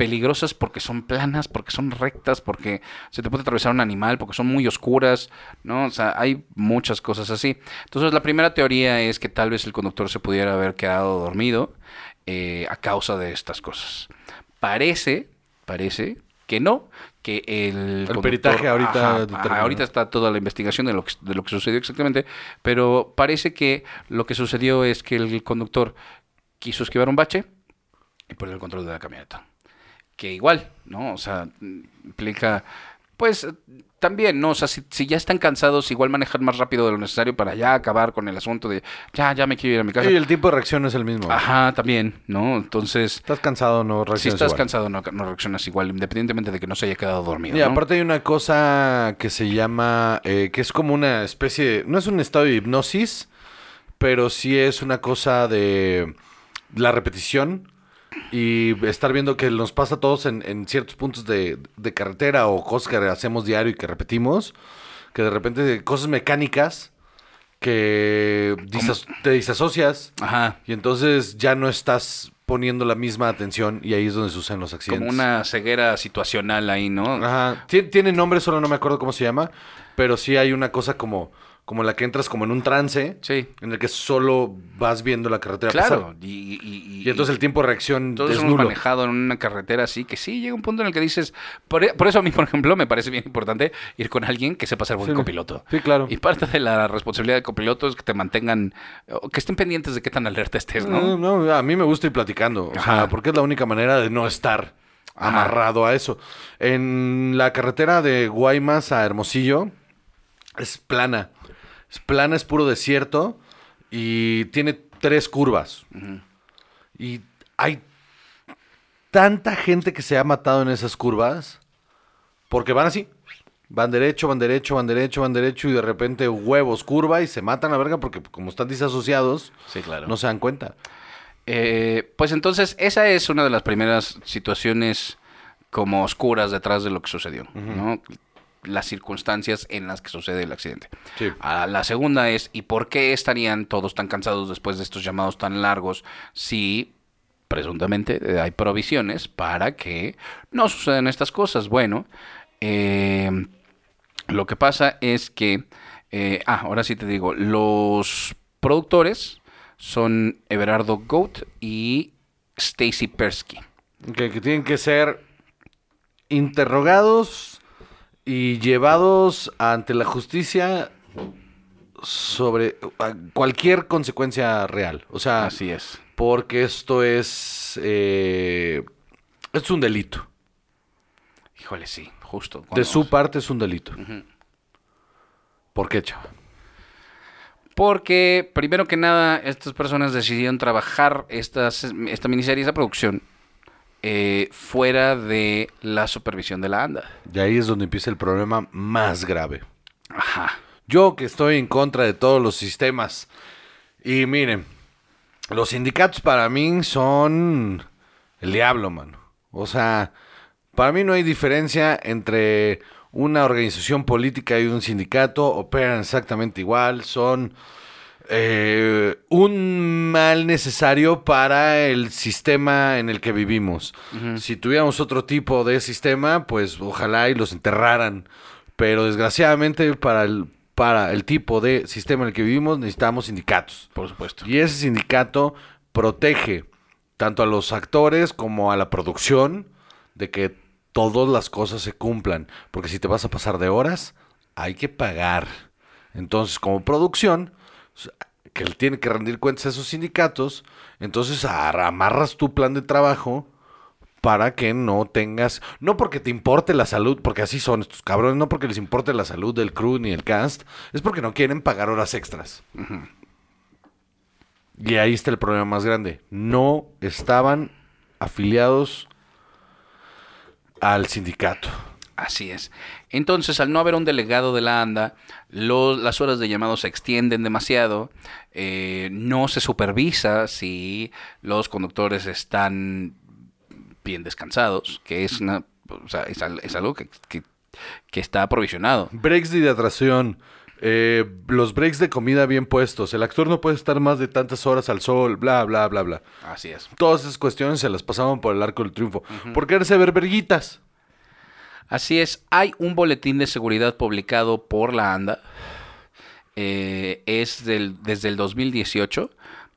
peligrosas porque son planas, porque son rectas, porque se te puede atravesar un animal, porque son muy oscuras, ¿no? O sea, hay muchas cosas así. Entonces, la primera teoría es que tal vez el conductor se pudiera haber quedado dormido eh, a causa de estas cosas. Parece, parece que no, que el, conductor- peritaje ahorita ajá, ahorita está toda la investigación de lo, que, de lo que sucedió exactamente, pero parece que lo que sucedió es que el conductor quiso esquivar un bache y perdió el control de la camioneta. Que igual, ¿no? O sea, implica, pues también, ¿no? O sea, si, si ya están cansados, igual manejar más rápido de lo necesario para ya acabar con el asunto de, ya, ya me quiero ir a mi casa. Y el tiempo de reacción es el mismo. Ajá, también, ¿no? Entonces, Estás cansado, no si reaccionas estás igual. cansado, no, no reaccionas igual, independientemente de que no se haya quedado dormido. Y ¿no? aparte hay una cosa que se llama, eh, que es como una especie, de- no es un estado de hipnosis, pero sí es una cosa de la repetición y estar viendo que nos pasa a todos en, en ciertos puntos de, de carretera o cosas que hacemos diario y que repetimos, que de repente cosas mecánicas que disas- te disasocias Ajá. y entonces ya no estás poniendo la misma atención y ahí es donde suceden los accidentes. Como una ceguera situacional ahí, ¿no? Ajá. Tien- Tiene nombre, solo no me acuerdo cómo se llama. Pero sí hay una cosa como, como la que entras como en un trance, Sí. en el que solo vas viendo la carretera Claro. pasar. Y, y- Y entonces el tiempo de reacción Todos es hemos manejado en una carretera así que sí, llega un punto en el que dices. Por, por eso a mí, por ejemplo, me parece bien importante ir con alguien que sepa ser buen Sí, copiloto. sí, claro. Y parte de la responsabilidad de copiloto es que te mantengan, que estén pendientes de qué tan alerta estés, No, ¿no? no, a mí me gusta ir platicando, o Ajá. sea, porque es la única manera de no estar Ajá. amarrado a eso. En la carretera de Guaymas a Hermosillo es plana, es plana, es puro desierto y tiene tres curvas. Y hay tanta gente que se ha matado en esas curvas porque van así. Van derecho, van derecho, van derecho, van derecho y de repente huevos, curva y se matan a la verga porque como están disasociados, Sí, claro. no se dan cuenta. Eh, pues entonces, esa es una de las primeras situaciones como oscuras detrás de lo que sucedió, ¿no? Las circunstancias en las que sucede el accidente. Sí. Ah, la segunda es, ¿y por qué estarían todos tan cansados después de estos llamados tan largos si presuntamente eh, hay provisiones para que no sucedan estas cosas? Bueno, eh, lo que pasa es que, eh, ah, ahora sí te digo, los productores son Everardo Goat y Stacy Persky. Que tienen que ser interrogados y llevados ante la justicia sobre cualquier consecuencia real. O sea, Así es. porque esto es, eh, es un delito. Híjole, sí, justo. De su parte es un delito. ¿Por qué, chavo? Porque, primero que nada, estas personas decidieron trabajar estas, esta miniserie, esta producción, eh, fuera de la supervisión de la ANDA. Y ahí es donde empieza el problema más grave. Ajá. Yo que estoy en contra de todos los sistemas. Y miren, los sindicatos para mí son el diablo, mano. O sea, para mí no hay diferencia entre una organización política y un sindicato. Operan exactamente igual. Son eh, un mal necesario para el sistema en el que vivimos. Si tuviéramos otro tipo de sistema, pues ojalá y los enterraran. Pero desgraciadamente para el, para el tipo de sistema en el que vivimos necesitamos sindicatos. Por supuesto. Y ese sindicato protege tanto a los actores como a la producción de que todas las cosas se cumplan. Porque si te vas a pasar de horas, hay que pagar. Entonces, como producción, que le tiene que rendir cuentas a esos sindicatos, entonces ar- amarras tu plan de trabajo para que no tengas, no porque te importe la salud, porque así son estos cabrones, no porque les importe la salud del crew ni el cast, es porque no quieren pagar horas extras. Y ahí está el problema más grande. No estaban afiliados al sindicato. Así es. Entonces, al no haber un delegado de la ANDA, las horas de llamado se extienden demasiado, eh, no se supervisa si los conductores están bien descansados, que es, una, o sea, es, al- es algo que, que- que está provisionado. Breaks de hidratación. eh, los breaks de comida bien puestos. El actor no puede estar más de tantas horas al sol, bla, bla, bla, bla. Así es. Todas esas cuestiones se las pasaban por el arco del triunfo. ¿Por qué eres ver verguitas? Así es, hay un boletín de seguridad publicado por la ANDA. Eh, es desde el 2018,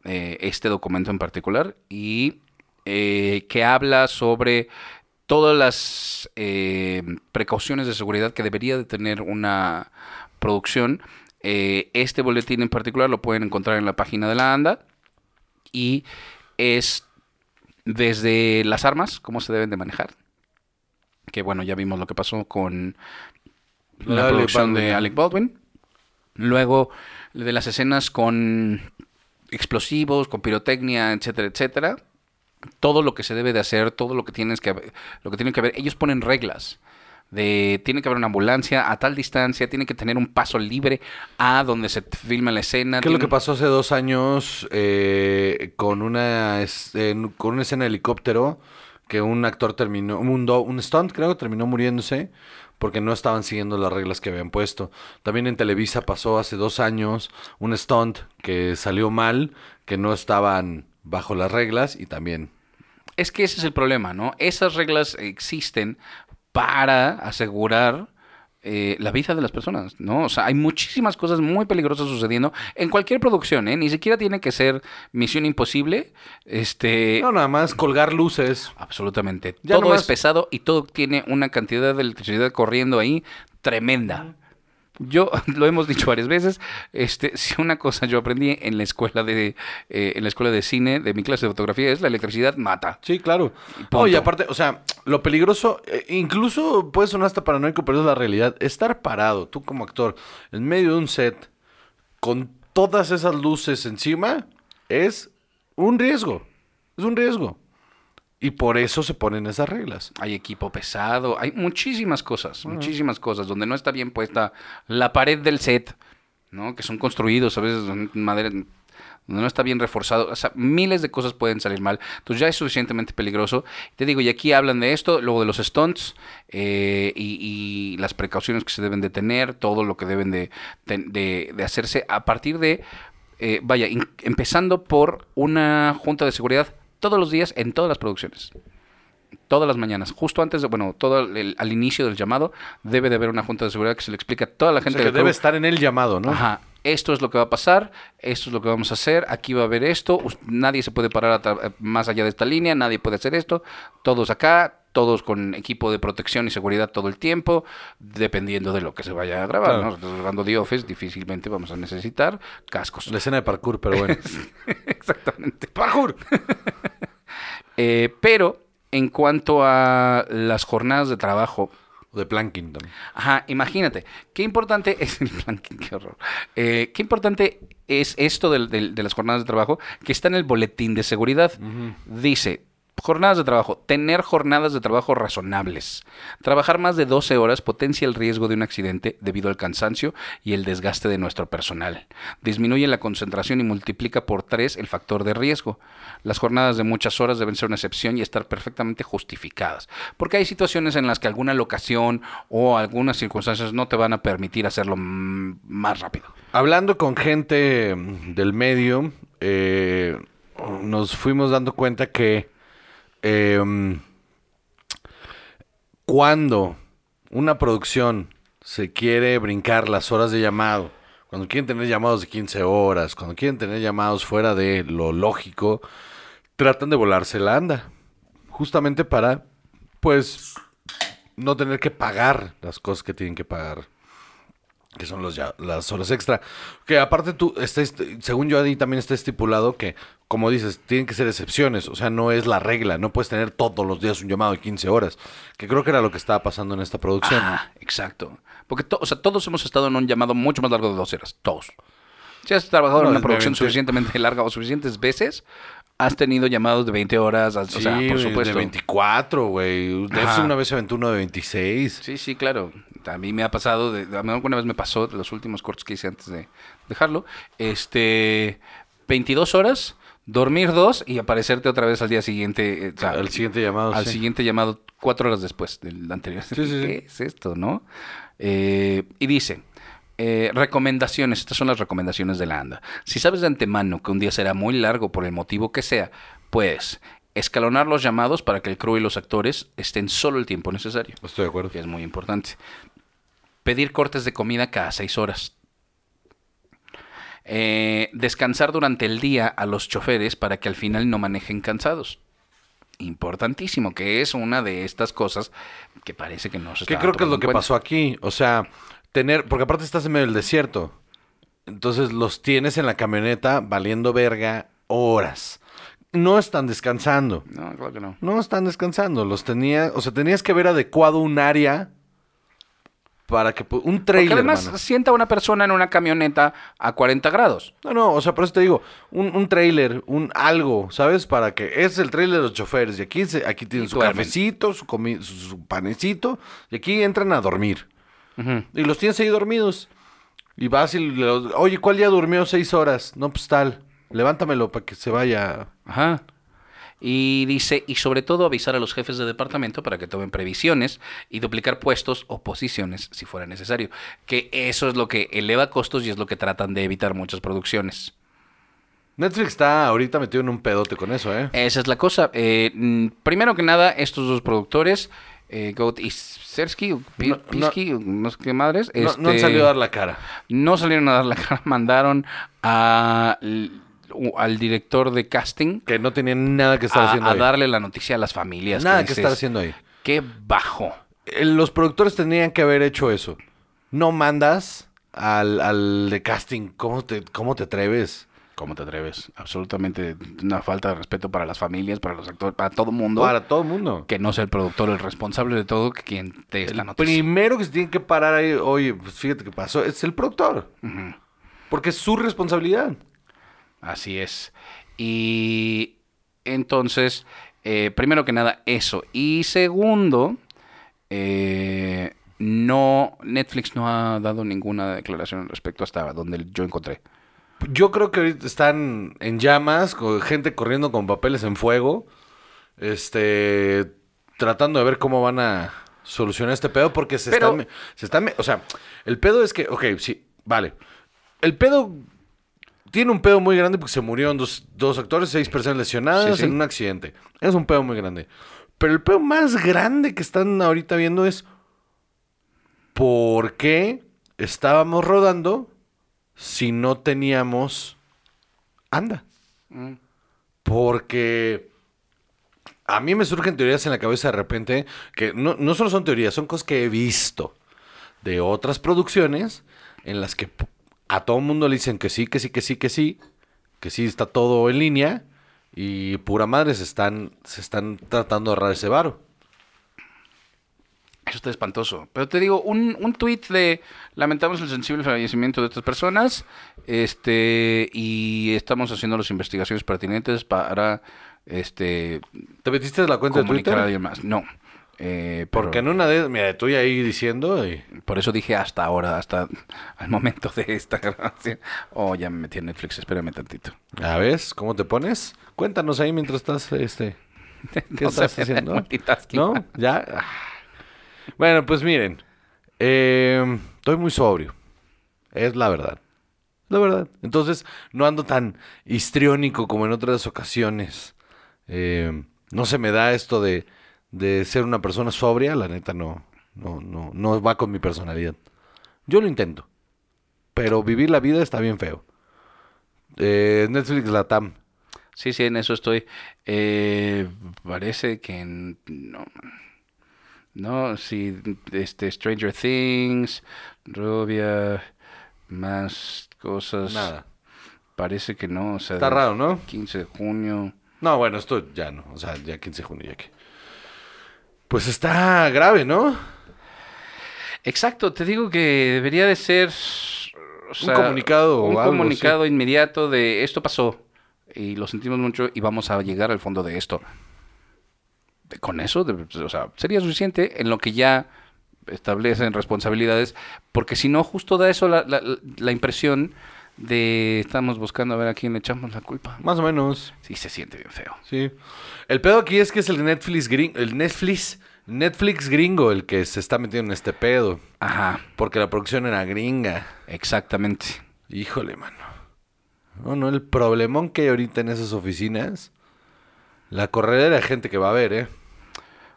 eh, este documento en particular, y eh, que habla sobre todas las eh, precauciones de seguridad que debería de tener una producción. Este boletín en particular lo pueden encontrar en la página de la ANDA y es desde las armas, cómo se deben de manejar, que bueno, ya vimos lo que pasó con la producción Baldwin, de. Alec Baldwin. Luego de las escenas con explosivos, con pirotecnia, etcétera, etcétera. Todo lo que se debe de hacer, todo lo que tienes que haber- lo que tiene que haber, ellos ponen reglas. De tiene que haber una ambulancia a tal distancia, tiene que tener un paso libre a donde se filma la escena. ¿Qué es lo que pasó hace dos años eh, con, una, con una escena de helicóptero? Que un actor terminó, un, do- un stunt creo, terminó muriéndose porque no estaban siguiendo las reglas que habían puesto. También en Televisa pasó hace dos años un stunt que salió mal, que no estaban bajo las reglas y también Es que ese es el problema, ¿no? Esas reglas existen para asegurar eh, la vida de las personas, ¿no? O sea, hay muchísimas cosas muy peligrosas sucediendo en cualquier producción, ¿eh? Ni siquiera tiene que ser Misión Imposible, este... No, nada más colgar luces. Absolutamente. Ya todo nomás- es pesado y todo tiene una cantidad de electricidad corriendo ahí tremenda. Yo lo hemos dicho varias veces. Este, si una cosa yo aprendí en la escuela de eh, en la escuela de cine de mi clase de fotografía es la electricidad mata. Sí, claro. Oye, aparte, o sea, lo peligroso, eh, incluso puede sonar hasta paranoico, pero es la realidad. Estar parado, tú como actor, en medio de un set, con todas esas luces encima, es un riesgo. Es un riesgo. Y por eso se ponen esas reglas. Hay equipo pesado, hay muchísimas cosas, muchísimas cosas donde no está bien puesta la pared del set, ¿no? Que son construidos a veces en madera donde no está bien reforzado, o sea, miles de cosas pueden salir mal. Entonces ya es suficientemente peligroso. Te digo, y aquí hablan de esto, luego de los stunts eh, y, y las precauciones que se deben de tener, todo lo que deben de, de- de- de hacerse a partir de, eh, vaya, in- empezando por una junta de seguridad todos los días en todas las producciones. Todas las mañanas, justo antes de, bueno, todo el- al inicio del llamado, debe de haber una junta de seguridad que se le explica a toda la O gente sea, que del debe estar en el llamado, ¿no? Ajá, esto es lo que va a pasar, esto es lo que vamos a hacer, aquí va a haber esto, nadie se puede parar eh, más allá de esta línea, nadie puede hacer esto, todos acá, todos con equipo de protección y seguridad todo el tiempo, dependiendo de lo que se vaya a grabar, Claro. ¿no? Nosotros grabando The Office difícilmente vamos a necesitar cascos. La escena de parkour, pero bueno. Exactamente. ¡Parkour! Eh, pero en cuanto a las jornadas de trabajo, De planking también. Ajá, imagínate, qué importante es el planking, qué horror. Eh, qué importante es esto de las jornadas de trabajo que está en el boletín de seguridad. Dice, jornadas de trabajo, tener jornadas de trabajo razonables. Trabajar más de 12 horas potencia el riesgo de un accidente debido al cansancio y el desgaste de nuestro personal. Disminuye la concentración y multiplica por 3 el factor de riesgo. Las jornadas de muchas horas deben ser una excepción y estar perfectamente justificadas. Porque hay situaciones en las que alguna locación o algunas circunstancias no te van a permitir hacerlo mm, más rápido. Hablando con gente del medio, eh, nos fuimos dando cuenta que mm, cuando una producción se quiere brincar las horas de llamado, cuando quieren tener llamados de 15 horas, cuando quieren tener llamados fuera de lo lógico, tratan de volarse la anda. Justamente para, pues, no tener que pagar las cosas que tienen que pagar que son los ya- las horas extra. Que aparte tú, según yo ahí también está estipulado que, como dices, tienen que ser excepciones, o sea, no es la regla, no puedes tener todos los días un llamado de 15 horas, que creo que era lo que estaba pasando en esta producción. Ah, exacto. Porque to- o sea, todos hemos estado en un llamado mucho más largo de dos horas. Todos. Si has trabajado No, en una producción suficientemente larga o suficientes veces, has tenido llamados de 20 horas. sea, Sí, por supuesto. de 24, güey. Una vez se aventó uno de 26. Sí, sí, claro. A mí me ha pasado, de, mí alguna vez me pasó, de los últimos cortos que hice antes de dejarlo, este, 22 horas, dormir dos y aparecerte otra vez al día siguiente. eh, o sea, Al siguiente llamado, Al sí. siguiente llamado cuatro horas después del anterior. sí, sí. ¿Qué es esto, no? Eh, y dice, eh, recomendaciones, estas son las recomendaciones de la ANDA. Si sabes de antemano que un día será muy largo por el motivo que sea, puedes escalonar los llamados para que el crew y los actores estén solo el tiempo necesario Estoy de acuerdo. que es muy importante. Pedir cortes de comida cada seis horas. Eh, descansar durante el día a los choferes para que al final no manejen cansados. Importantísimo, que es una de estas cosas que parece que no se Que está creo que es lo que cuenta. pasó aquí. O sea, tener, porque aparte estás en medio del desierto. Entonces los tienes en la camioneta valiendo verga horas. No están descansando. No, claro que no. No están descansando. Los tenía, o sea, tenías que ver adecuado un área para que un Porque trailer. además mano. sienta una persona en una camioneta a 40 grados. No, no, o sea, por eso te digo, un, un trailer, un algo, ¿sabes? Para que ese es el trailer de los choferes y aquí se, aquí tienen Y su duermen. cafecito, su, comi- su, su panecito y aquí entran a dormir. Y los tienes ahí dormidos. Y vas y le, oye, ¿cuál día durmió seis horas? No, pues tal. Levántamelo para que se vaya. Ajá. Y dice, y sobre todo avisar a los jefes de departamento para que tomen previsiones y duplicar puestos o posiciones si fuera necesario. Que eso es lo que eleva costos y es lo que tratan de evitar muchas producciones. Netflix está ahorita metido en un pedote con eso, ¿eh? Esa es la cosa. Eh, mm, primero que nada, estos dos productores eh, Goat y Sersky, No. Pisky, no sé qué madres. No, no han este, salido a dar la cara. no salieron a dar la cara, mandaron a, al director de casting Que no tenían nada que estar a, haciendo a ahí. darle la noticia a las familias. Nada que estar haciendo ahí. Qué bajo. Eh, Los productores tendrían que haber hecho eso. No mandas al, al de casting. ¿Cómo te, ¿Cómo te atreves? ¿Cómo te atreves? Absolutamente una falta de respeto para las familias, para los actores, para todo el mundo. Para todo el mundo. Que no sea el productor el responsable de todo, que quien te dé la El noticia. primero que se tiene que parar ahí, oye, pues fíjate qué pasó, es el productor. Porque es su responsabilidad. Así es. Y entonces, eh, primero que nada, eso. Y segundo, eh, no, Netflix no ha dado ninguna declaración al respecto hasta donde yo encontré. Yo creo que ahorita están en llamas, con gente corriendo con papeles en fuego, este, tratando de ver cómo van a solucionar este pedo, porque se Pero- están, se están, o sea, el pedo es que, ok, sí, vale, el pedo tiene un pedo muy grande porque se murieron dos, dos actores, seis personas lesionadas Sí, sí. en un accidente, es un pedo muy grande, pero el pedo más grande que están ahorita viendo es por qué estábamos rodando si no teníamos anda. Porque a mí me surgen teorías en la cabeza de repente que no, no solo son teorías, son cosas que he visto de otras producciones en las que a todo el mundo le dicen que sí, que sí, que sí, que sí, que sí está todo en línea y pura madre se están, se están tratando de ahorrar ese varo. Eso está espantoso. Pero te digo, un, un tuit de lamentamos el sensible fallecimiento de estas personas este y estamos haciendo las investigaciones pertinentes para este ¿Te metiste la cuenta de a Twitter? alguien más. No. Eh, pero Porque en una de mira, estoy ahí diciendo y... Por eso dije hasta ahora, hasta al momento de esta grabación. Oh, ya me metí en Netflix, espérame tantito. A ver, ¿cómo te pones? Cuéntanos ahí mientras estás, este... ¿Qué No estás haciendo? ¿No? ¿Ya? Ah. Bueno, pues miren. eh, estoy muy sobrio. Es la verdad. La verdad. Entonces, no ando tan histriónico como en otras ocasiones. Eh, no se me da esto de, de ser una persona sobria. La neta, no, no, no, no va con mi personalidad. Yo lo intento. Pero vivir la vida está bien feo. Eh, Netflix Latam. Sí, sí, en eso estoy. Eh, parece que no. No, sí, este, Stranger Things, Rubia, más cosas. Nada. Parece que no, o sea. Está raro, ¿no? 15 de junio. No, bueno, esto ya no. O sea, ya 15 de junio, ya que. Pues está grave, ¿no? Exacto, te digo que debería de ser o Un comunicado o un algo, comunicado inmediato de esto pasó y lo sentimos mucho y vamos a llegar al fondo de esto. Con eso, de- o sea, sería suficiente en lo que ya establecen responsabilidades, porque si no, justo da eso la, la- la impresión de estamos buscando a ver a quién le echamos la culpa. Más o menos. Sí, se siente bien feo. Sí. El pedo aquí es que es el Netflix gringo, el Netflix, Netflix gringo el que se está metiendo en este pedo. Ajá, Porque la producción era gringa. exactamente. Híjole, mano. No, no, el problemón que hay ahorita en esas oficinas. La corredera de gente que va a ver, ¿eh?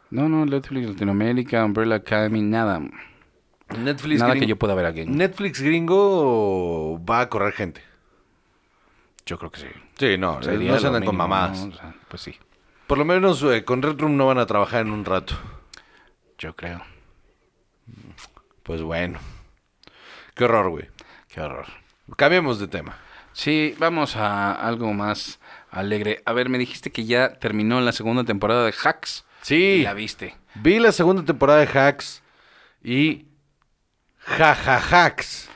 No, no, Netflix Latinoamérica, Umbrella Academy, nada. Netflix Nada gringo, que yo pueda ver aquí. Netflix gringo va a correr gente. Yo creo que sí. Sí, no, Sería no se andan con mamás. ¿no? O sea, pues sí, Por lo menos eh, con Red Room no van a trabajar en un rato. yo creo. Pues bueno. Qué horror, güey. Qué horror. Cambiemos de tema. Sí, vamos a algo más alegre. A ver, me dijiste que ya terminó la segunda temporada de Hacks. Sí. Y la viste. Vi la segunda temporada de Hacks y Hacks.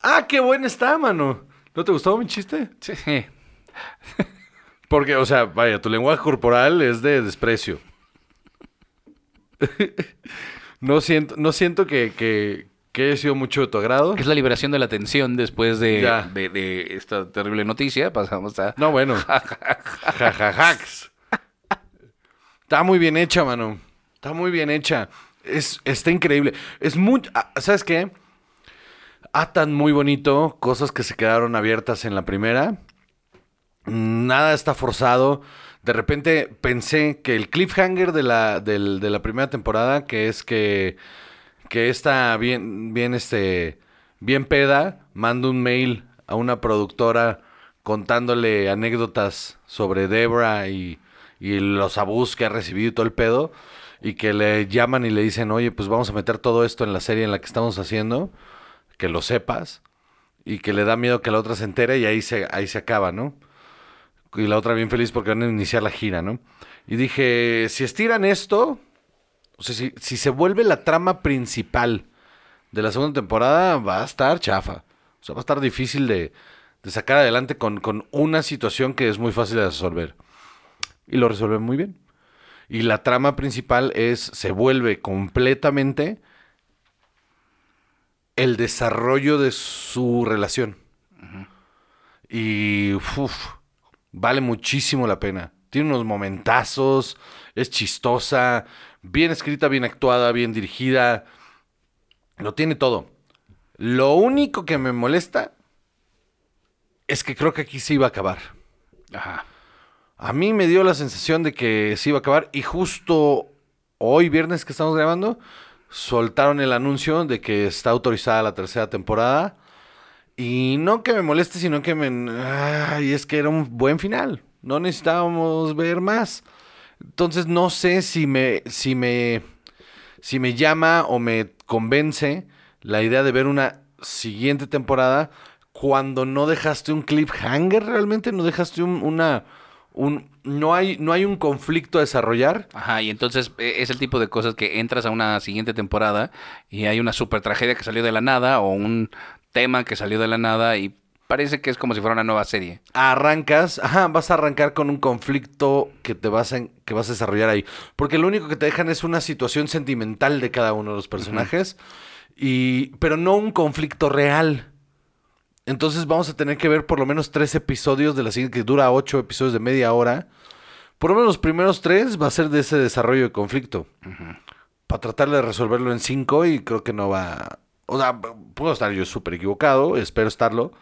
ah, qué buena está, mano. ¿No te gustó mi chiste? Sí. Porque, o sea, vaya, tu lenguaje corporal es de desprecio. no siento, no siento que, que, que haya sido mucho de tu agrado. Es la liberación de la tensión después de, de, de esta terrible noticia. Pasamos a... No, bueno. Jajajacks. Está muy bien hecha, mano. Está muy bien hecha. Es, está increíble. Es muy... ah, ¿Sabes qué? Atan muy bonito cosas que se quedaron abiertas en la primera. Nada está forzado. De repente pensé que el cliffhanger de la, de la primera temporada, que es que, que esta bien, bien, este, bien peda, manda un mail a una productora contándole anécdotas sobre Debra y, y los abusos que ha recibido y todo el pedo, y que le llaman y le dicen, oye, pues vamos a meter todo esto en la serie en la que estamos haciendo, que lo sepas, y que le da miedo que la otra se entere y ahí se, ahí se acaba, ¿no? Y la otra bien feliz porque van a iniciar la gira, ¿no? Y dije, si estiran esto, o sea, si, si se vuelve la trama principal de la segunda temporada, va a estar chafa. O sea, va a estar difícil de, de sacar adelante con, con una situación que es muy fácil de resolver. Y lo resuelven muy bien. Y la trama principal es, se vuelve completamente el desarrollo de su relación. Y uf, vale muchísimo la pena. Tiene unos momentazos, es chistosa, bien escrita, bien actuada, bien dirigida. Lo tiene todo. Lo único que me molesta es que creo que aquí se iba a acabar. Ajá. A mí me dio la sensación de que se iba a acabar y justo hoy, viernes que estamos grabando, soltaron el anuncio de que está autorizada la tercera temporada. Y no que me moleste, sino que me... Ay, es que era un buen final. No necesitábamos ver más. Entonces no sé si me, si me, si me llama o me convence la idea de ver una siguiente temporada cuando no dejaste un cliffhanger realmente, no dejaste un, una, un, no hay, no hay un conflicto a desarrollar. Ajá, y entonces eh, es el tipo de cosas que entras a una siguiente temporada y hay una super tragedia que salió de la nada o un tema que salió de la nada y parece que es como si fuera una nueva serie. arrancas, ajá, vas a arrancar con un conflicto que te vas a, que vas a desarrollar ahí. Porque lo único que te dejan es una situación sentimental de cada uno de los personajes, y, pero no un conflicto real. Entonces vamos a tener que ver por lo menos tres episodios de la siguiente, que dura ocho episodios de media hora. Por lo menos los primeros tres va a ser de ese desarrollo de conflicto. Para tratar de resolverlo en cinco y creo que no va... O sea, puedo estar yo súper equivocado, espero estarlo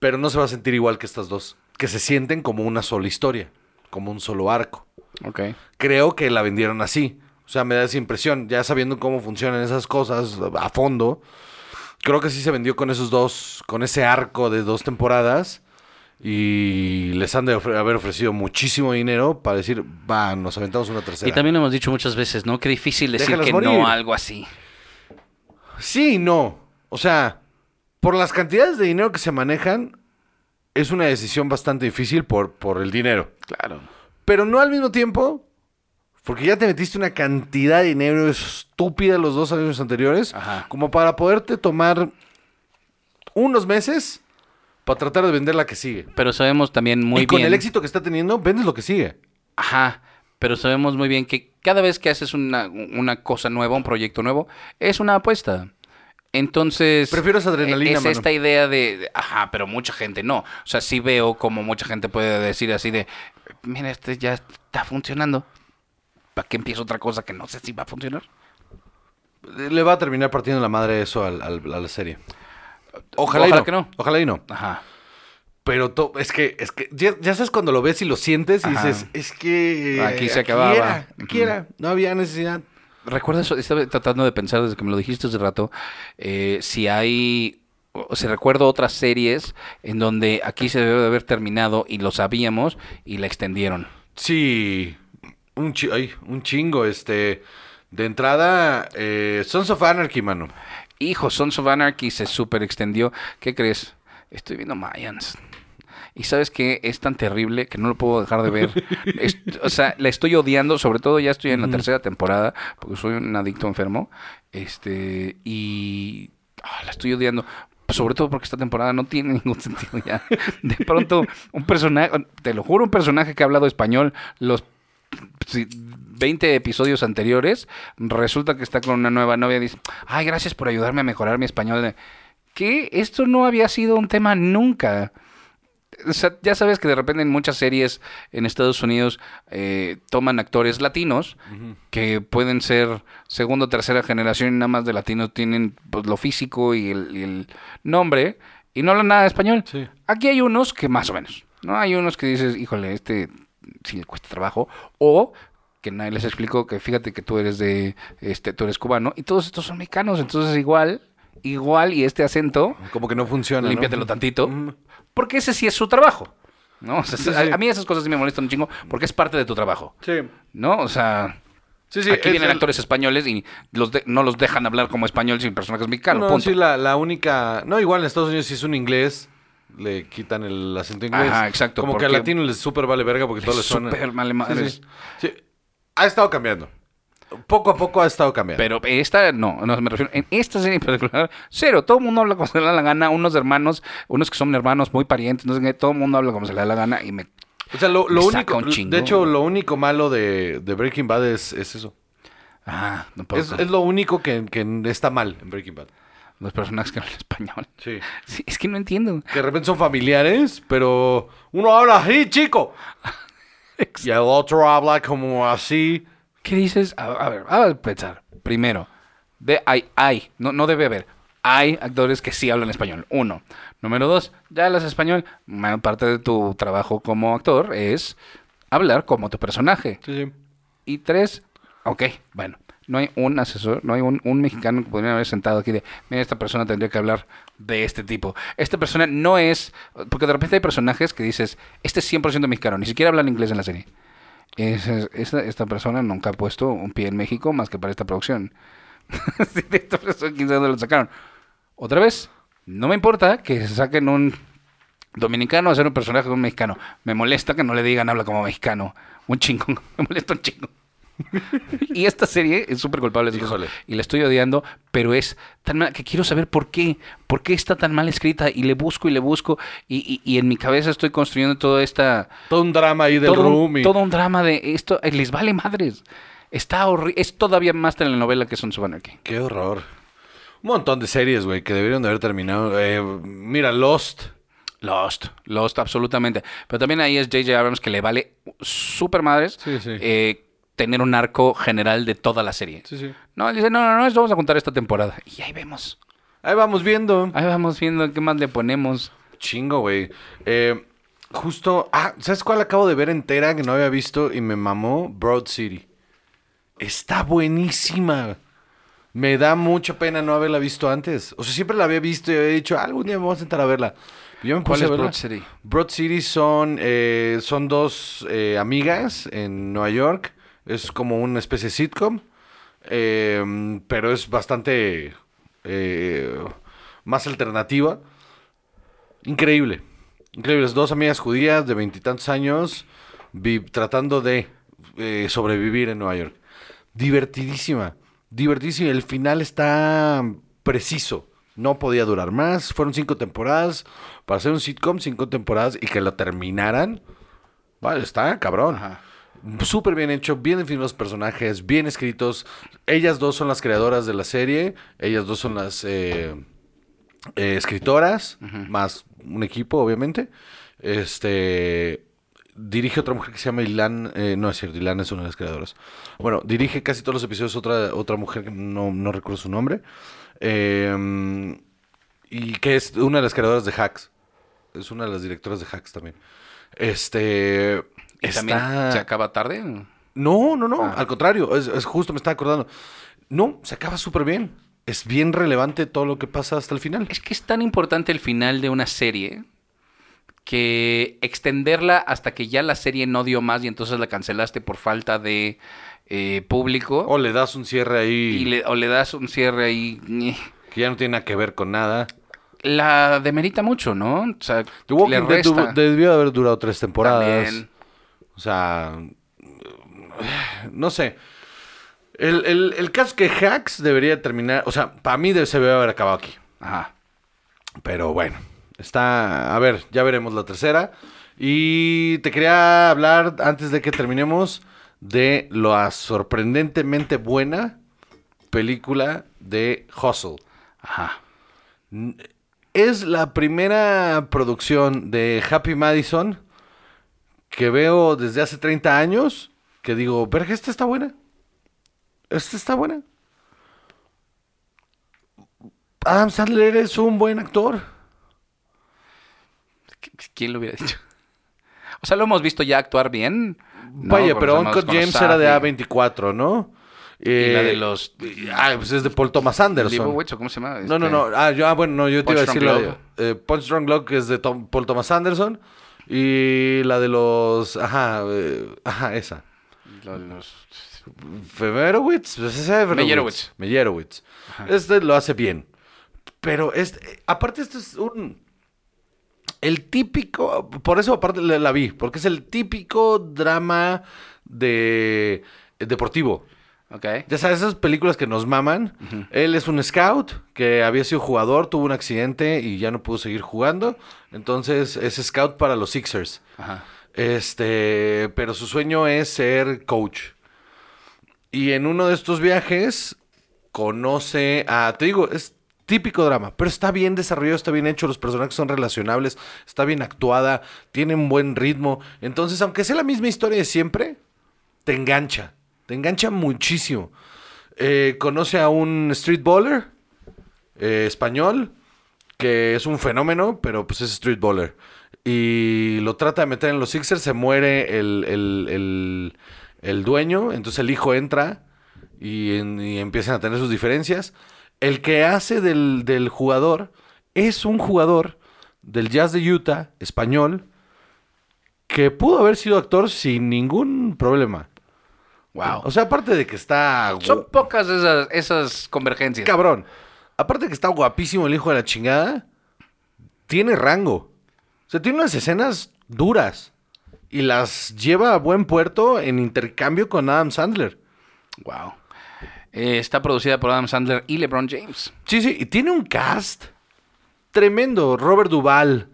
pero no se va a sentir igual que estas dos, que se sienten como una sola historia, como un solo arco. Ok. Creo que la vendieron así. O sea, me da esa impresión, ya sabiendo cómo funcionan esas cosas a fondo. Creo que sí se vendió con esos dos, con ese arco de dos temporadas. Y les han de ofre- haber ofrecido muchísimo dinero para decir, va, nos aventamos una tercera. Y también lo hemos dicho muchas veces, ¿no? Qué difícil decir Déjalas que morir. no a algo así. Sí y no. O sea, por las cantidades de dinero que se manejan, es una decisión bastante difícil por, por el dinero. Claro. Pero no al mismo tiempo, porque ya te metiste una cantidad de dinero estúpida los dos años anteriores, Ajá. como para poderte tomar unos meses para tratar de vender la que sigue. Pero sabemos también muy y con bien. el éxito que está teniendo, vendes lo que sigue. Ajá. Pero sabemos muy bien que cada vez que haces una, una cosa nueva, un proyecto nuevo, es una apuesta. Entonces. Prefiero esa adrenalina, Es mano. esta idea de, de, Ajá, pero mucha gente no. O sea, sí veo como mucha gente puede decir así de. Mira, este ya está funcionando. ¿Para qué empiezo otra cosa que no sé si va a funcionar? Le va a terminar partiendo la madre eso al- al- a la serie. Ojalá, Ojalá y no. que no. Ojalá y no. Ajá. Pero to- es que, es que ya, ya sabes cuando lo ves y lo sientes y Ajá. dices, es que Aquí se acababa. era, aquí era, no había necesidad. Recuerda eso, estaba tratando de pensar desde que me lo dijiste hace rato, eh, si hay, o si recuerdo otras series en donde aquí se debe de haber terminado y lo sabíamos y la extendieron. Sí, un, chi- ay, un chingo, este, de entrada, eh, Sons of Anarchy, mano. Hijo, Sons of Anarchy se super extendió. ¿Qué crees? Estoy viendo Mayans. Y sabes que es tan terrible que no lo puedo dejar de ver. Es- o sea, la estoy odiando, sobre todo ya estoy en la tercera temporada, porque soy un adicto enfermo. Este, y ah, la estoy odiando. Sobre todo porque esta temporada no tiene ningún sentido ya. De pronto, un personaje, te lo juro, un personaje que ha hablado español los 20 episodios anteriores, resulta que está con una nueva novia y dice, ay, gracias por ayudarme a mejorar mi español. Que esto no había sido un tema nunca. O sea, ya sabes que de repente en muchas series en Estados Unidos eh, toman actores latinos que pueden ser segunda o tercera generación y nada más de latinos tienen pues, lo físico y el, y el nombre y no hablan nada de español. Sí. Aquí hay unos que más o menos. No hay unos que dices, híjole, este sí le cuesta trabajo. O que nadie les explicó que fíjate que tú eres de, este, tú eres cubano y todos estos son mexicanos. Entonces igual, igual y este acento, Como que no funciona. ¿no? límpiatelo tantito. Mm. Porque ese sí es su trabajo. ¿no? O sea, Sí, a- sí. A, mí esas cosas sí me molestan un chingo porque es parte de tu trabajo. Sí. ¿No? O sea, Sí, sí. aquí es vienen el- actores españoles y los de- no los dejan hablar como español sin personajes mexicanos. No, punto. sí, la, la única... No, igual en Estados Unidos si es un inglés, le quitan el acento inglés. Ajá, exacto, Como que al latino les súper vale verga porque todo Les suena... súper vale madres. sí. Sí. Ha estado cambiando. Poco a poco ha estado cambiando. Pero esta, no, no me refiero. En esta serie en particular, cero. Todo el mundo habla como se le da la gana. Unos hermanos, unos que son hermanos muy parientes, no sé. Todo el mundo habla como se le da la gana y me. o sea, lo, único... De hecho, lo único malo de, de Breaking Bad es, es eso. Ah, no puedo. Es, es lo único que, que está mal en Breaking Bad. Los personajes que hablan español. Sí. Sí, es que no entiendo. Que de repente son familiares, pero uno habla así, chico. Y el otro habla como así. ¿Qué dices? A, a ver, a pensar. Primero, de, hay, hay, no, no debe haber. Hay actores que sí hablan español. Uno. Número dos, ya hablas español. Bueno, parte de tu trabajo como actor es hablar como tu personaje. Sí, sí. Y tres, ok, bueno, no hay un asesor, no hay un, mexicano que podría haber sentado aquí de, mira, esta persona tendría que hablar de este tipo. Esta persona no es, porque de repente hay personajes que dices, este es 100% mexicano, ni siquiera hablan inglés en la serie. Es- es- esta, persona nunca ha puesto un pie en México más que para esta producción. Esta persona, dónde lo sacaron. Otra vez, no me importa que saquen un dominicano a hacer un personaje de un mexicano. Me molesta que no le digan habla como mexicano. Un chingo. Me molesta un chingo. y esta serie es súper culpable. Híjole. Y la estoy odiando, pero es tan mal que quiero saber por qué. ¿Por qué está tan mal escrita? Y le busco y le busco. Y, y- y en mi cabeza estoy construyendo toda esta... Todo un drama ahí del todo, un, room. y- todo un drama de esto. eh, Les vale madres. Está horrible. Es todavía más telenovela que Sons of Anarchy. Qué horror. Un montón de series, güey, que deberían de haber terminado. Eh, mira, Lost. Lost, Lost, absolutamente. Pero también ahí es J.J. Abrams que le vale súper madres Sí, sí. eh, tener un arco general de toda la serie. Sí, sí. No, él dice, no, no, no, esto vamos a contar esta temporada. Y ahí vemos. Ahí vamos viendo. Ahí vamos viendo qué más le ponemos. Chingo, güey. Eh, justo. Ah, ¿sabes cuál acabo de ver entera que no había visto y me mamó? Broad City. Está buenísima. Me da mucha pena no haberla visto antes. O sea, siempre la había visto y había dicho, algún día me voy a sentar a verla. Yo me ¿Cuál es. Broad City? Broad City son, eh, son dos eh, amigas en Nueva York. Es como una especie de sitcom. eh, pero es bastante eh, más alternativa. Increíble. Increíble. Dos amigas judías de veintitantos años tratando de eh, sobrevivir en Nueva York. Divertidísima. Divertidísima. El final está preciso. No podía durar más. Fueron cinco temporadas. Para hacer un sitcom, cinco temporadas y que lo terminaran. Vale, está cabrón. Súper bien hecho, bien definidos los personajes, bien escritos. Ellas dos son las creadoras de la serie. Ellas dos son las eh, eh, escritoras, más un equipo, obviamente. Este dirige otra mujer que se llama Ilan, eh, no es cierto, Ilan es una de las creadoras. Bueno, dirige casi todos los episodios otra, otra mujer que no, no recuerdo su nombre. Eh, y que es una de las creadoras de Hacks. Es una de las directoras de Hacks también. Este. ¿Y también está- se acaba tarde? no, no, no, Ah. al contrario, es, es justo, me estaba acordando. No, se acaba súper bien. Es bien relevante todo lo que pasa hasta el final. Es que es tan importante el final de una serie que extenderla hasta que ya la serie no dio más y entonces la cancelaste por falta de eh, público. O le das un cierre y ahí le, o le das un cierre ahí. ñe. que ya no tiene nada que ver con nada. La demerita mucho, ¿no? O sea, The Walking Dead debió haber durado tres temporadas. También. O sea, no sé. El, el- el caso es que Hacks debería terminar, o sea, para mí se debe haber acabado aquí. Ajá. Pero bueno, está. A ver, ya veremos la tercera. Y te quería hablar, antes de que terminemos, de la sorprendentemente buena película de Hustle. Ajá. Es la primera producción de Happy Madison que veo desde hace 30 años que digo, verga, esta está buena. Esta está buena. Adam Sandler es un buen actor. ¿Qui- ¿Quién lo hubiera dicho? O sea, lo hemos visto ya actuar bien. Vaya, pero Uncle James era de A24, ¿no? Y la Eh, de los... Ah, pues es de Paul Thomas Anderson. Leibowitz, ¿o ¿Cómo se llama? No, no, Este, no. Ah, yo, ah, bueno, no, yo te iba a Punch decir la Drunk de eh, Punch Drunk Love, que es de Tom- Paul Thomas Anderson. Y la de los. Ajá, eh, ajá, esa. lo- los- Femerowitz. pues. Meyerowitz. Meyerowitz. Este lo hace bien. Pero este, aparte, este es un. El típico. Por eso, aparte, la, la vi. Porque es el típico drama de. deportivo. Ok. Ya sabes, esas películas que nos maman. Él es un scout que había sido jugador, tuvo un accidente y ya no pudo seguir jugando. Entonces es scout para los Sixers. Ajá. Este, pero su sueño es ser coach. Y en uno de estos viajes conoce a, te digo, es típico drama, pero está bien desarrollado, está bien hecho, los personajes son relacionables, está bien actuada, tiene un buen ritmo. Entonces, aunque sea la misma historia de siempre, te engancha, te engancha muchísimo. Eh, conoce a un street baller eh, español que es un fenómeno, pero pues es street baller. Y lo trata de meter en los Sixers, se muere el, el- el- dueño, entonces el hijo entra y, y empiezan a tener sus diferencias. El que hace del, del jugador es un jugador del Jazz de Utah, español, que pudo haber sido actor sin ningún problema. Wow. O sea, aparte de que está... Son pocas esas, esas convergencias. Cabrón. Aparte de que está guapísimo el hijo de la chingada, tiene rango. O sea, tiene unas escenas duras. Y las lleva a buen puerto en intercambio con Adam Sandler. Wow. Eh, está producida por Adam Sandler y LeBron James. Sí, sí, y tiene un cast tremendo. Robert Duvall,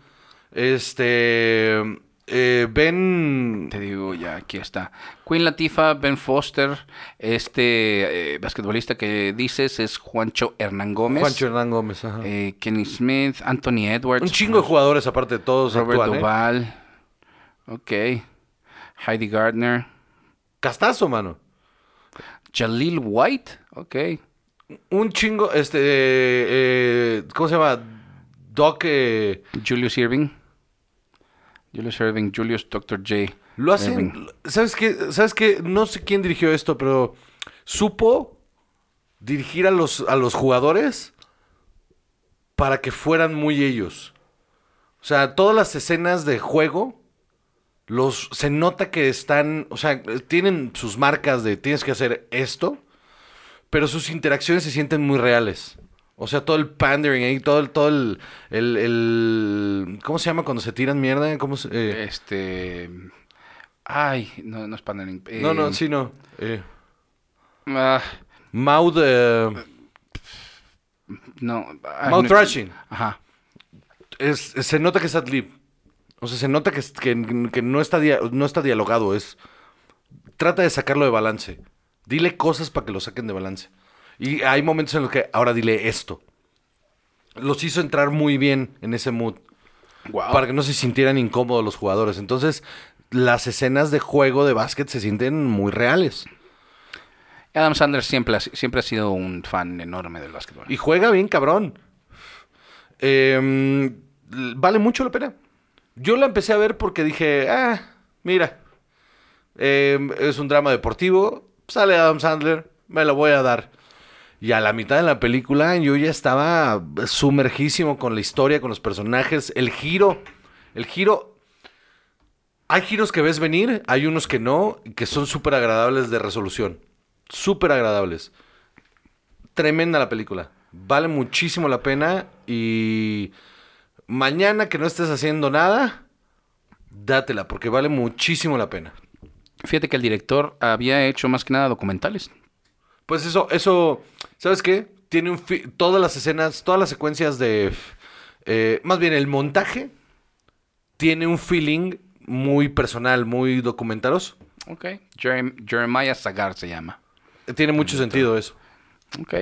este, eh, Ben, Te digo, ya aquí está. Queen Latifah, Ben Foster, este eh, basquetbolista que dices es Juancho Hernán Gómez. Juancho Hernán Gómez. ajá. eh, Kenny Smith, Anthony Edwards. un chingo de jugadores aparte de todos Robert actúan, ¿eh? Duvall. Ok. Heidi Gardner. Castazo, mano. Jalil White. Ok. Un chingo, este, ¿cómo se llama? Doc, eh, Julius Irving. Julius Irving, Julius Dr. J. Lo hacen. Irving. ¿Sabes qué? ¿Sabes qué? No sé quién dirigió esto, pero supo dirigir a los, a los jugadores para que fueran muy ellos. O sea, todas las escenas de juego. Los, se nota que están, o sea, tienen sus marcas de tienes que hacer esto, pero sus interacciones se sienten muy reales. O sea, todo el pandering ahí, todo el, todo el, el, el- ¿cómo se llama cuando se tiran mierda? ¿Cómo se, eh, Este. Ay, no, no es pandering. No, no, Eh, sí, no. Eh, ah, mouth, eh, no. ay, mouth no- thrashing. Ajá. Es, se nota que es ad-lib. O sea, se nota que, que- que no, está dia- no está dialogado. Es, trata de sacarlo de balance. Dile cosas para que lo saquen de balance. Y hay momentos en los que, ahora dile esto. Los hizo entrar muy bien en ese mood. Wow. Para que no se sintieran incómodos los jugadores. Entonces, las escenas de juego de básquet se sienten muy reales. Adam Sandler siempre ha, siempre ha sido un fan enorme del básquetbol. Y juega bien, cabrón. Eh, vale mucho la pena. Yo la empecé a ver porque dije, ah, mira, eh, es un drama deportivo, sale Adam Sandler, me lo voy a dar. Y a la mitad de la película yo ya estaba sumergísimo con la historia, con los personajes, el giro, el giro. Hay giros que ves venir, hay unos que no, que son súper agradables de resolución. Súper agradables tremenda la película. Vale muchísimo la pena y mañana que no estés haciendo nada, dátela porque vale muchísimo la pena. Fíjate que el director había hecho más que nada documentales. Pues eso, eso, ¿sabes qué? Tiene un todas las escenas, todas las secuencias de, eh, más bien el montaje tiene un feeling muy personal, muy documentaroso. Ok. Jerem- Jeremiah Sagar se llama. Tiene mucho sentido eso. Ok.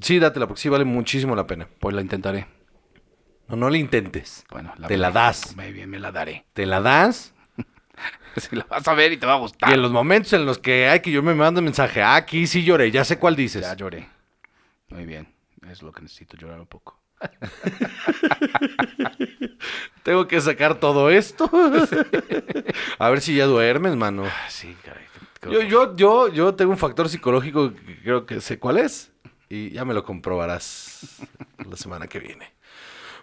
Sí, dátela porque sí vale muchísimo la pena. Pues la intentaré. No, no le intentes. Bueno, Te la das. Muy bien, me la daré. Te la das Si la vas a ver y te va a gustar. Y en los momentos en los que hay que yo me mando un mensaje, ah, aquí sí lloré, ya sé cuál dices. Ya lloré. Muy bien. Es lo que necesito, llorar un poco. Tengo que sacar todo esto. A ver si ya duermes, mano. Ah, Sí, caray. Yo, yo, yo, yo tengo un factor psicológico que creo que sé cuál es. Y ya me lo comprobarás la semana que viene.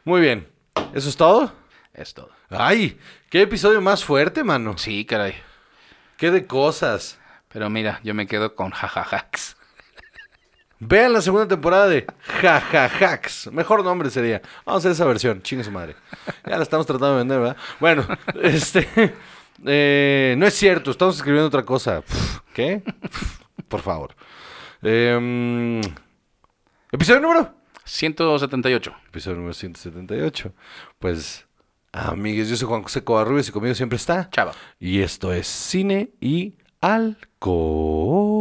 Muy bien. ¿Eso es todo? Es todo. Ay, qué episodio más fuerte, mano. Sí, caray. Qué de cosas. Pero mira, yo me quedo con jajajax. Vean la segunda temporada de Jajajax. Mejor nombre sería. Vamos a hacer esa versión. Chingue su madre. Ya la estamos tratando de vender, ¿verdad? Bueno, este. eh, no es cierto. Estamos escribiendo otra cosa. ¿Qué? Por favor. Em, episodio número. 178. Episodio número 178. Pues, amigues, yo soy Juan José Covarrubias y conmigo siempre está. Chava. Y esto es cine y alcohol.